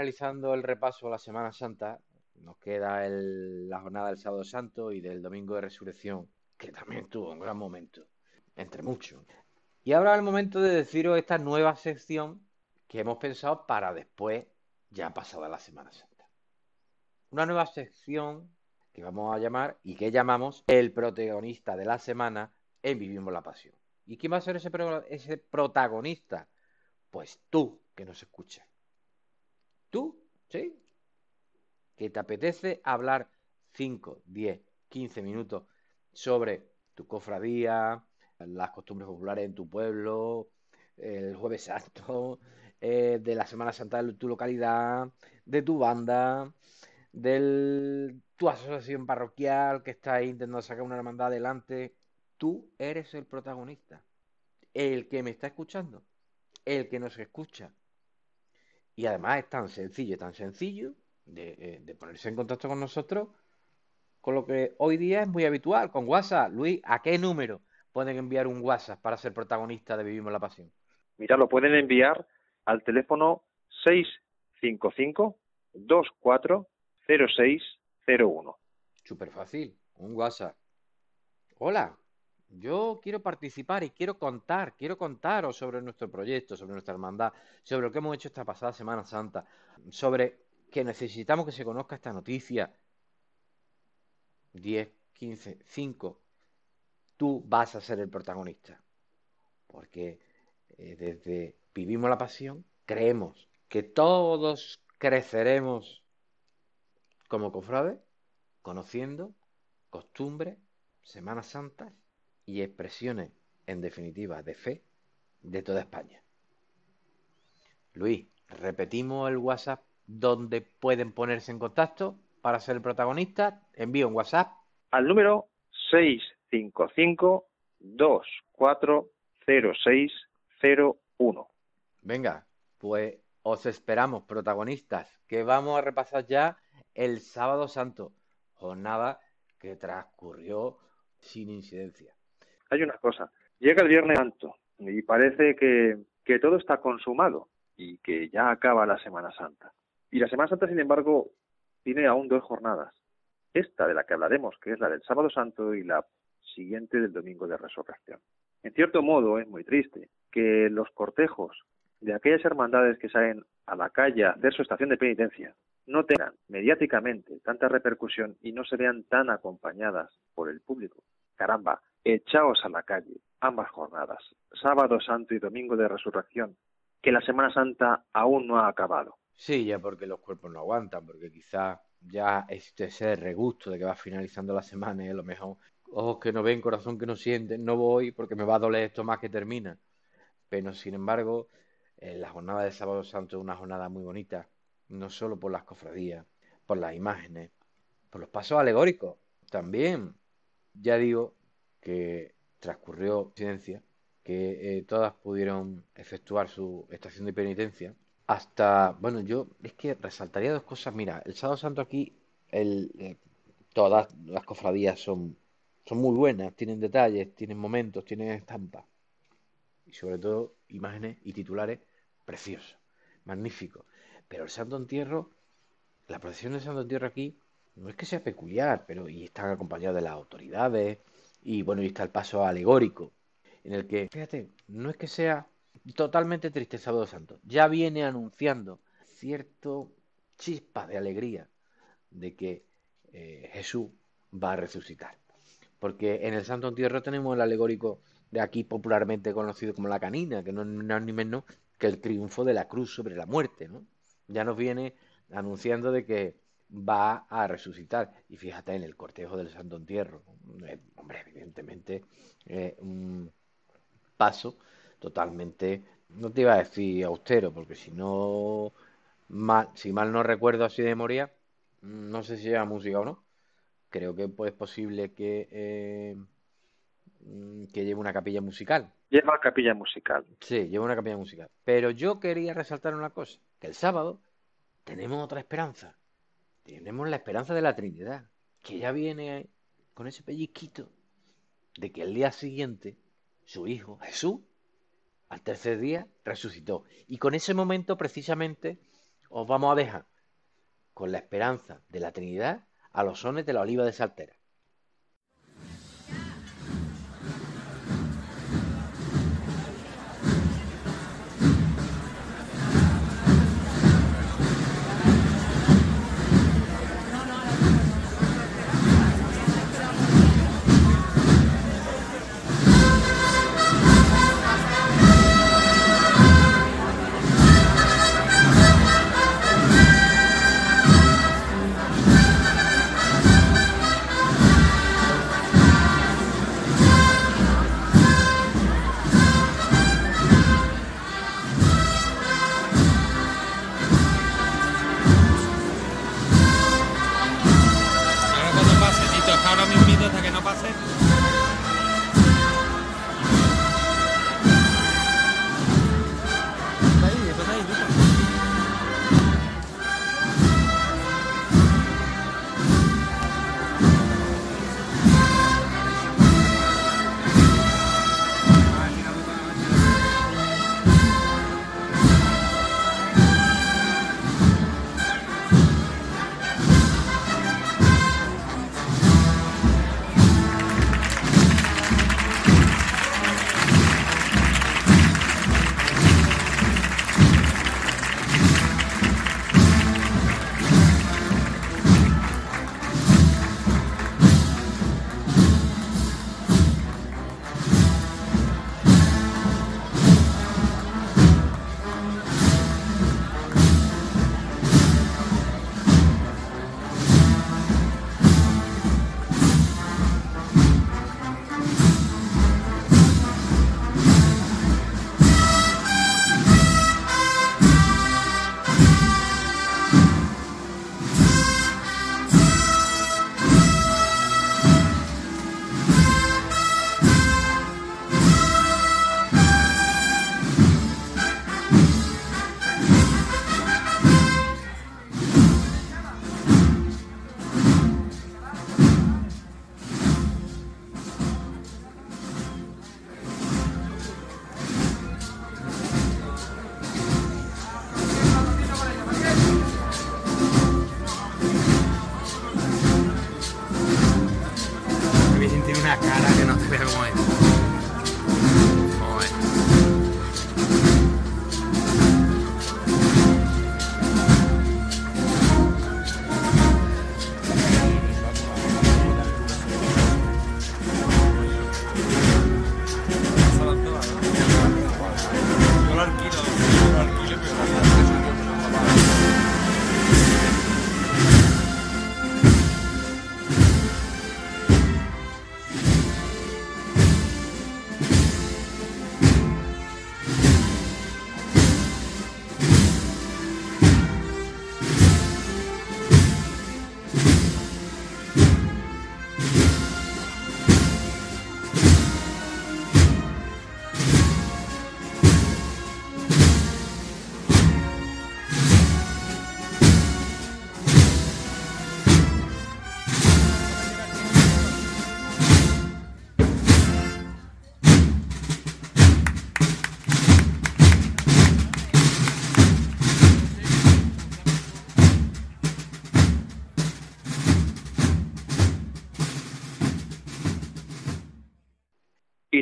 S2: Finalizando el repaso a la Semana Santa. Nos queda la jornada del Sábado Santo y del Domingo de Resurrección, que también tuvo un gran momento, entre muchos. Y ahora es el momento de deciros esta nueva sección que hemos pensado para después, ya pasada la Semana Santa. Una nueva sección que vamos a llamar y que llamamos el protagonista de la semana en Vivimos la Pasión. ¿Y quién va a ser ese, ese protagonista? Pues tú, que nos escuchas. ¿Tú? ¿Sí? Que te apetece hablar 5, 10, 15 minutos sobre tu cofradía, las costumbres populares en tu pueblo, el Jueves Santo, eh, de la Semana Santa de tu localidad, de tu banda, de tu asociación parroquial que está ahí intentando sacar una hermandad adelante. Tú eres el protagonista, el que me está escuchando, el que nos escucha. Y además es tan sencillo, tan sencillo de, eh, de ponerse en contacto con nosotros, con lo que hoy día es muy habitual, con WhatsApp. Luis, ¿a qué número pueden enviar un WhatsApp para ser protagonista de Vivimos la Pasión?
S1: Mira, lo pueden enviar al teléfono 655 240601.
S2: Súper fácil, un WhatsApp. Hola, yo quiero participar y quiero contar, quiero contaros sobre nuestro proyecto, sobre nuestra hermandad, sobre lo que hemos hecho esta pasada Semana Santa, sobre que necesitamos que se conozca esta noticia. 10, 15, 5. Tú vas a ser el protagonista. Porque eh, desde Vivimos la Pasión creemos que todos creceremos como cofrades, conociendo costumbres, Semanas Santas y expresiones, en definitiva, de fe de toda España. Luis, repetimos el WhatsApp donde pueden ponerse en contacto para ser el protagonista. Envío un WhatsApp
S1: Al número 655 240601.
S2: Venga, pues os esperamos, protagonistas, que vamos a repasar ya el sábado santo, jornada que transcurrió sin incidencia.
S1: Hay una cosa, llega el Viernes Santo y parece que, que todo está consumado y que ya acaba la Semana Santa. Y la Semana Santa, sin embargo, tiene aún dos jornadas. Esta de la que hablaremos, que es la del Sábado Santo y la siguiente del Domingo de Resurrección. En cierto modo es muy triste que los cortejos de aquellas hermandades que salen a la calle a hacer su estación de penitencia no tengan mediáticamente tanta repercusión y no se vean tan acompañadas por el público. Caramba, echaos a la calle ambas jornadas, sábado santo y domingo de resurrección, que la Semana Santa aún no ha acabado.
S2: Sí, ya porque los cuerpos no aguantan, porque quizá ya existe ese regusto de que va finalizando la semana y lo mejor ojos que no ven, corazón que no sienten, no voy porque me va a doler esto más que termina. Pero sin embargo, eh, la jornada del sábado santo es una jornada muy bonita, no solo por las cofradías, por las imágenes, por los pasos alegóricos también. Ya digo que transcurrió ciencia, que eh, todas pudieron efectuar su estación de penitencia. Hasta, bueno, yo es que resaltaría dos cosas. Mira, el sábado santo aquí, el, eh, todas las cofradías son, son muy buenas, tienen detalles, tienen momentos, tienen estampas. Y sobre todo imágenes y titulares preciosos, magníficos. Pero el Santo Entierro, la procesión del Santo Entierro aquí, no es que sea peculiar, pero y están acompañados de las autoridades, y bueno, y está el paso alegórico, en el que, fíjate, no es que sea totalmente triste Sábado Santo, ya viene anunciando cierto chispa de alegría de que eh, Jesús va a resucitar. Porque en el Santo Entierro tenemos el alegórico de aquí popularmente conocido como la canina, que no, no es ni menos que el triunfo de la cruz sobre la muerte, ¿no? Ya nos viene anunciando de que va a resucitar. Y fíjate en el cortejo del Santo Entierro. Eh, hombre, evidentemente, eh, un paso totalmente, no te iba a decir austero, porque si no, mal, si mal no recuerdo así de memoria, no sé si lleva música o no. Creo que pues, es posible que, eh, que lleve una capilla musical.
S1: Lleva capilla musical.
S2: Sí, lleva una capilla musical. Pero yo quería resaltar una cosa, que el sábado tenemos otra esperanza. Tenemos la esperanza de la Trinidad, que ya viene con ese pellizquito de que el día siguiente su hijo, Jesús, al tercer día resucitó. Y con ese momento precisamente os vamos a dejar con la esperanza de la Trinidad a los sones de la oliva de Saltera.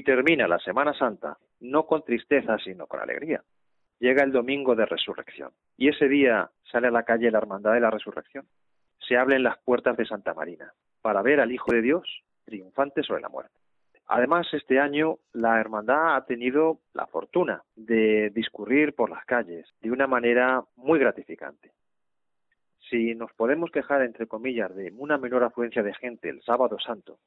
S1: Termina la Semana Santa no con tristeza, sino con alegría. Llega el domingo de resurrección y ese día sale a la calle la Hermandad de la Resurrección. Se habla en las puertas de Santa Marina para ver al Hijo de Dios triunfante sobre la muerte. Además, este año la hermandad ha tenido la fortuna de discurrir por las calles de una manera muy gratificante. Si nos podemos quejar, entre comillas, de una menor afluencia de gente el sábado santo,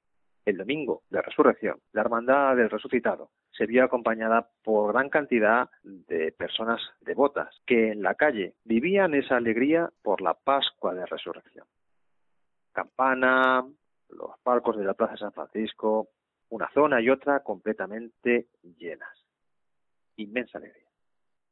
S1: el domingo de resurrección, la hermandad del resucitado se vio acompañada por gran cantidad de personas devotas que en la calle vivían esa alegría por la Pascua de resurrección. Campana, los palcos de la Plaza de San Francisco, una zona y otra completamente llenas. Inmensa alegría.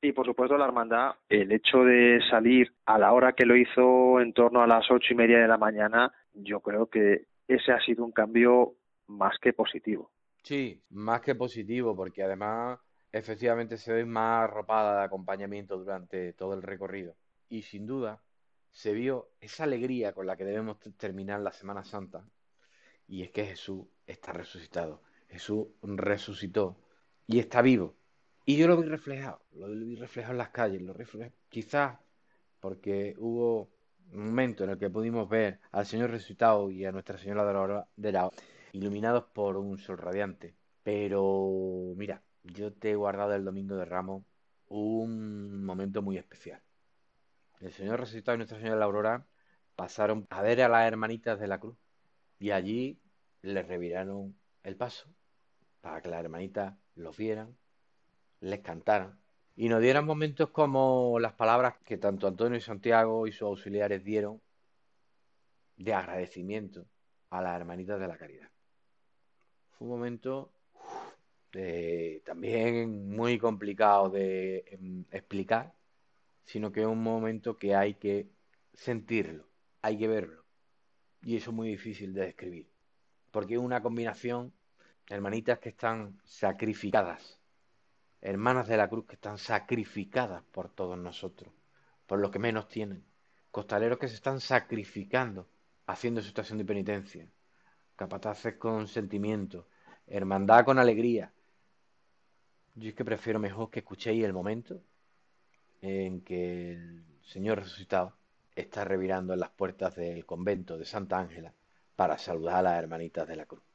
S1: Y por supuesto la hermandad, el hecho de salir a la hora que lo hizo en torno a las ocho y media de la mañana, yo creo que ese ha sido un cambio más que positivo.
S2: Sí, más que positivo, porque además efectivamente se ve más arropada de acompañamiento durante todo el recorrido. Y sin duda se vio esa alegría con la que debemos terminar la Semana Santa. Y es que Jesús está resucitado. Jesús resucitó y está vivo. Y yo lo vi reflejado, lo vi reflejado en las calles, lo refle- quizás porque hubo un momento en el que pudimos ver al Señor resucitado y a Nuestra Señora de la, Aurora- de la iluminados por un sol radiante. Pero mira, yo te he guardado el Domingo de Ramos un momento muy especial. El Señor resucitado y Nuestra Señora de la Aurora pasaron a ver a las hermanitas de la cruz y allí les reviraron el paso para que las hermanitas los vieran, les cantaran y nos dieran momentos como las palabras que tanto Antonio y Santiago y sus auxiliares dieron de agradecimiento a las hermanitas de la caridad. Un momento también muy complicado de em, explicar, sino que es un momento que hay que sentirlo, hay que verlo. Y eso es muy difícil de describir, porque es una combinación, hermanitas que están sacrificadas, hermanas de la cruz que están sacrificadas por todos nosotros, por los que menos tienen, costaleros que se están sacrificando haciendo su estación de penitencia, capataces con sentimiento, hermandad con alegría. Yo es que prefiero mejor que escuchéis el momento en que el Señor resucitado está revirando en las puertas del convento de Santa Ángela para saludar a las hermanitas de la cruz.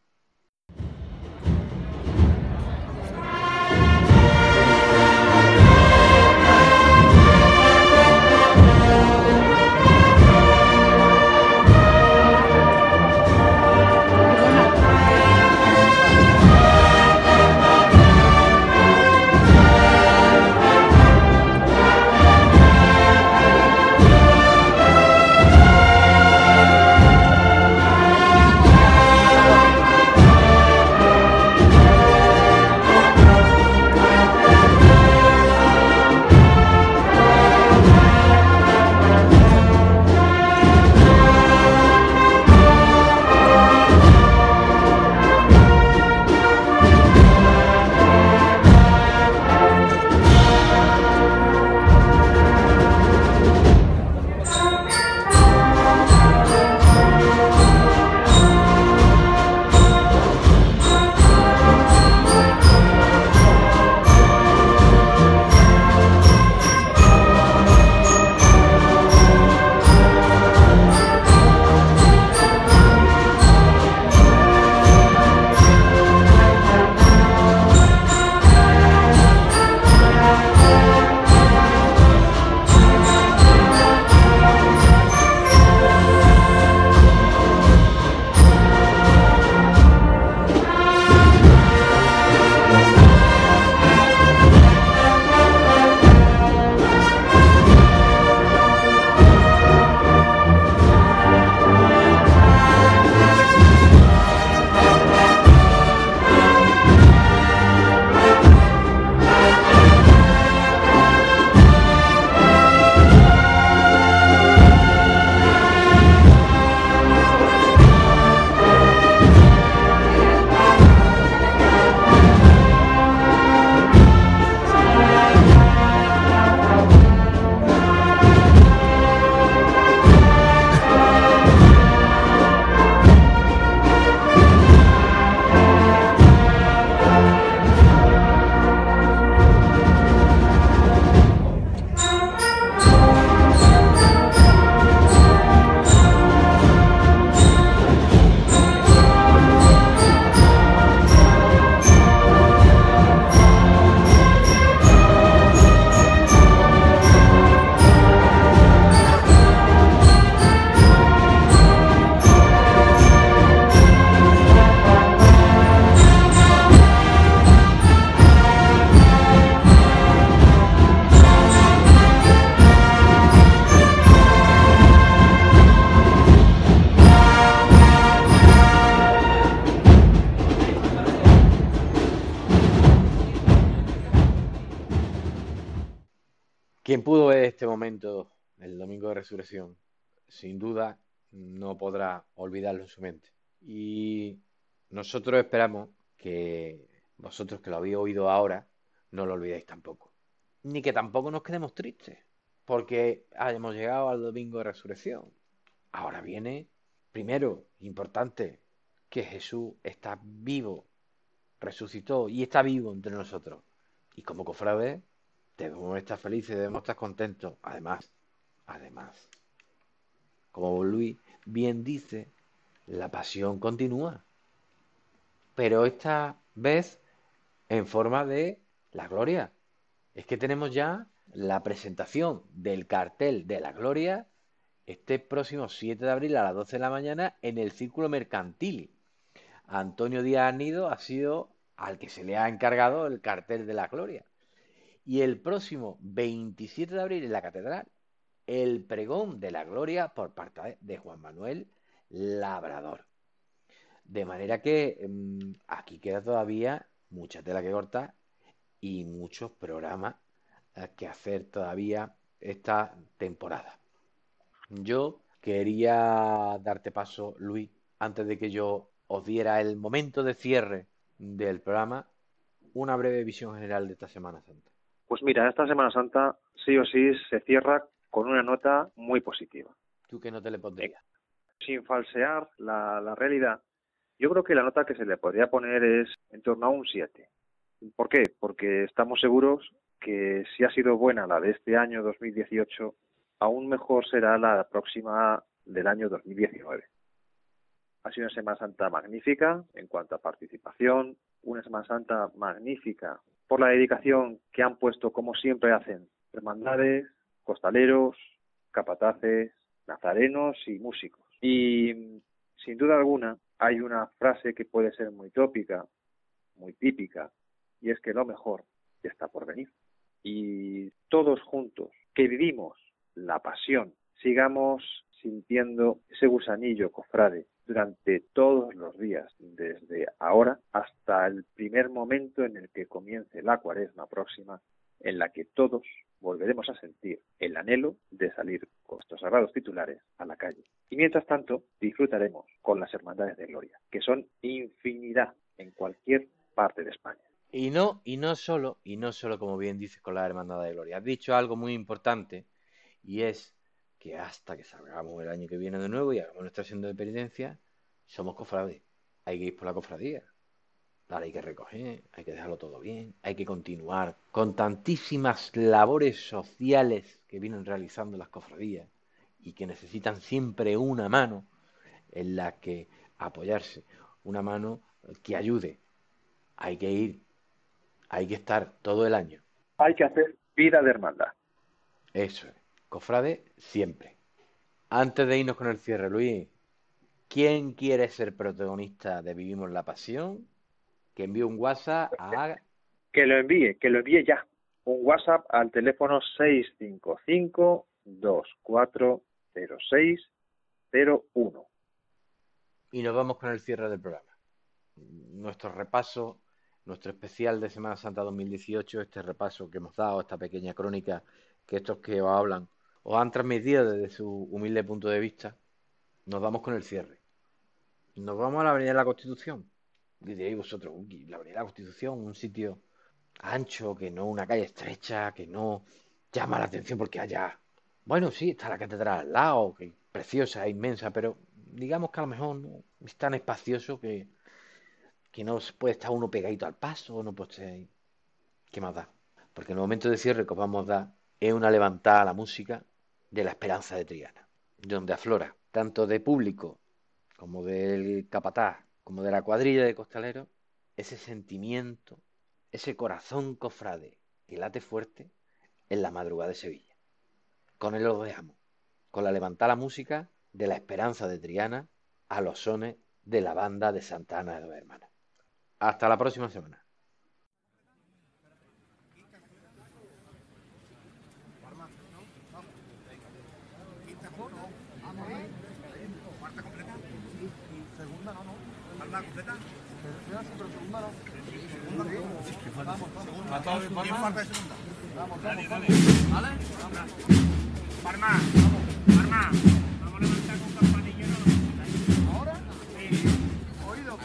S2: Sin duda no podrá olvidarlo en su mente. Y nosotros esperamos que vosotros que lo habéis oído ahora, no lo olvidéis tampoco. Ni que tampoco nos quedemos tristes, porque hayamos llegado al domingo de resurrección. Ahora viene, primero, importante, que Jesús está vivo, resucitó y está vivo entre nosotros. Y como cofrades, debemos estar felices, debemos estar contentos. Además, además, como Luis bien dice, la pasión continúa. Pero esta vez en forma de la gloria. Es que tenemos ya la presentación del cartel de la gloria este próximo 7 de abril a las 12 de la mañana en el Círculo Mercantil. Antonio Díaz Nido ha sido al que se le ha encargado el cartel de la gloria. Y el próximo 27 de abril en la Catedral, el pregón de la gloria por parte de Juan Manuel Labrador. De manera que mm, aquí queda todavía mucha tela que cortar y muchos programas eh, que hacer todavía esta temporada. Yo quería darte paso, Luis, antes de que yo os diera el momento de cierre del programa, una breve visión general de esta Semana Santa.
S1: Pues mira, esta Semana Santa sí o sí se cierra con una nota muy positiva.
S2: ¿Tú qué nota le pondrías?
S1: Sin falsear la, la realidad, yo creo que la nota que se le podría poner es en torno a un 7. ¿Por qué? Porque estamos seguros que si ha sido buena la de este año 2018, aún mejor será la próxima del año 2019. Ha sido una Semana Santa magnífica en cuanto a participación, una Semana Santa magnífica por la dedicación que han puesto, como siempre hacen, hermandades, costaleros, capataces, nazarenos y músicos. Y sin duda alguna hay una frase que puede ser muy tópica, muy típica, y es que lo mejor está por venir. Y todos juntos que vivimos la pasión, sigamos sintiendo ese gusanillo cofrade durante todos los días, desde ahora hasta el primer momento en el que comience la cuaresma próxima, en la que todos volveremos a sentir el anhelo de salir con estos sagrados titulares a la calle. Y mientras tanto, disfrutaremos con las hermandades de gloria, que son infinidad en cualquier parte de España.
S2: Y no, y no solo, y no solo como bien dices con la hermandad de gloria. Has dicho algo muy importante y es que hasta que salgamos el año que viene de nuevo y hagamos nuestra senda de penitencia, somos cofrades. Hay que ir por la cofradía. Ahora hay que recoger, hay que dejarlo todo bien, hay que continuar con tantísimas labores sociales que vienen realizando las cofradías y que necesitan siempre una mano en la que apoyarse, una mano que ayude. Hay que ir, hay que estar todo el año.
S1: Hay que hacer vida de hermandad.
S2: Eso es. Cofrade siempre. Antes de irnos con el cierre, Luis, ¿quién quiere ser protagonista de Vivimos la Pasión? Que envíe un WhatsApp a...
S1: Que lo envíe, que lo envíe ya. Un WhatsApp al teléfono 655-240601.
S2: Y nos vamos con el cierre del programa. Nuestro repaso, nuestro especial de Semana Santa 2018, este repaso que hemos dado, esta pequeña crónica que estos que os hablan os han transmitido desde su humilde punto de vista, nos vamos con el cierre. Nos vamos a la Avenida de la Constitución. Diréis vosotros, la Avenida de la Constitución, un sitio ancho, que no una calle estrecha, que no llama la atención porque haya. Bueno, sí, está la catedral al lado, que preciosa, inmensa, pero digamos que a lo mejor es tan espacioso que, que no puede estar uno pegadito al paso, no puede ser. ¿Qué más da? Porque en el momento de cierre que os vamos a dar es una levantada a la música de la esperanza de Triana, donde aflora, tanto de público como del capataz, como de la cuadrilla de costaleros, ese sentimiento, ese corazón cofrade que late fuerte en la madrugada de Sevilla. Con él lo dejamos, con la levantada música de la esperanza de Triana a los sones de la banda de Santa Ana de dos Hermanas. Hasta la próxima semana.
S6: jornada completa? Vamos, dale. ¿Vale?
S9: Parma, vamos, Parma. Vamos a levantar con campanillero. ¿Ahora? Sí. Oído,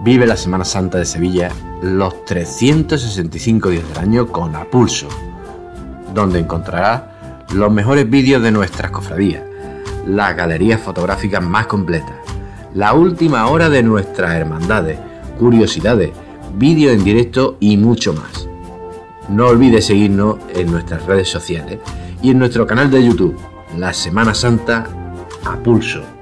S2: Vive la Semana Santa de Sevilla los 365 días del año con A Pulso, donde encontrarás los mejores vídeos de nuestras cofradías, las galerías fotográficas más completas, la última hora de nuestras hermandades, curiosidades, vídeos en directo y mucho más. No olvides seguirnos en nuestras redes sociales y en nuestro canal de YouTube, La Semana Santa a Pulso.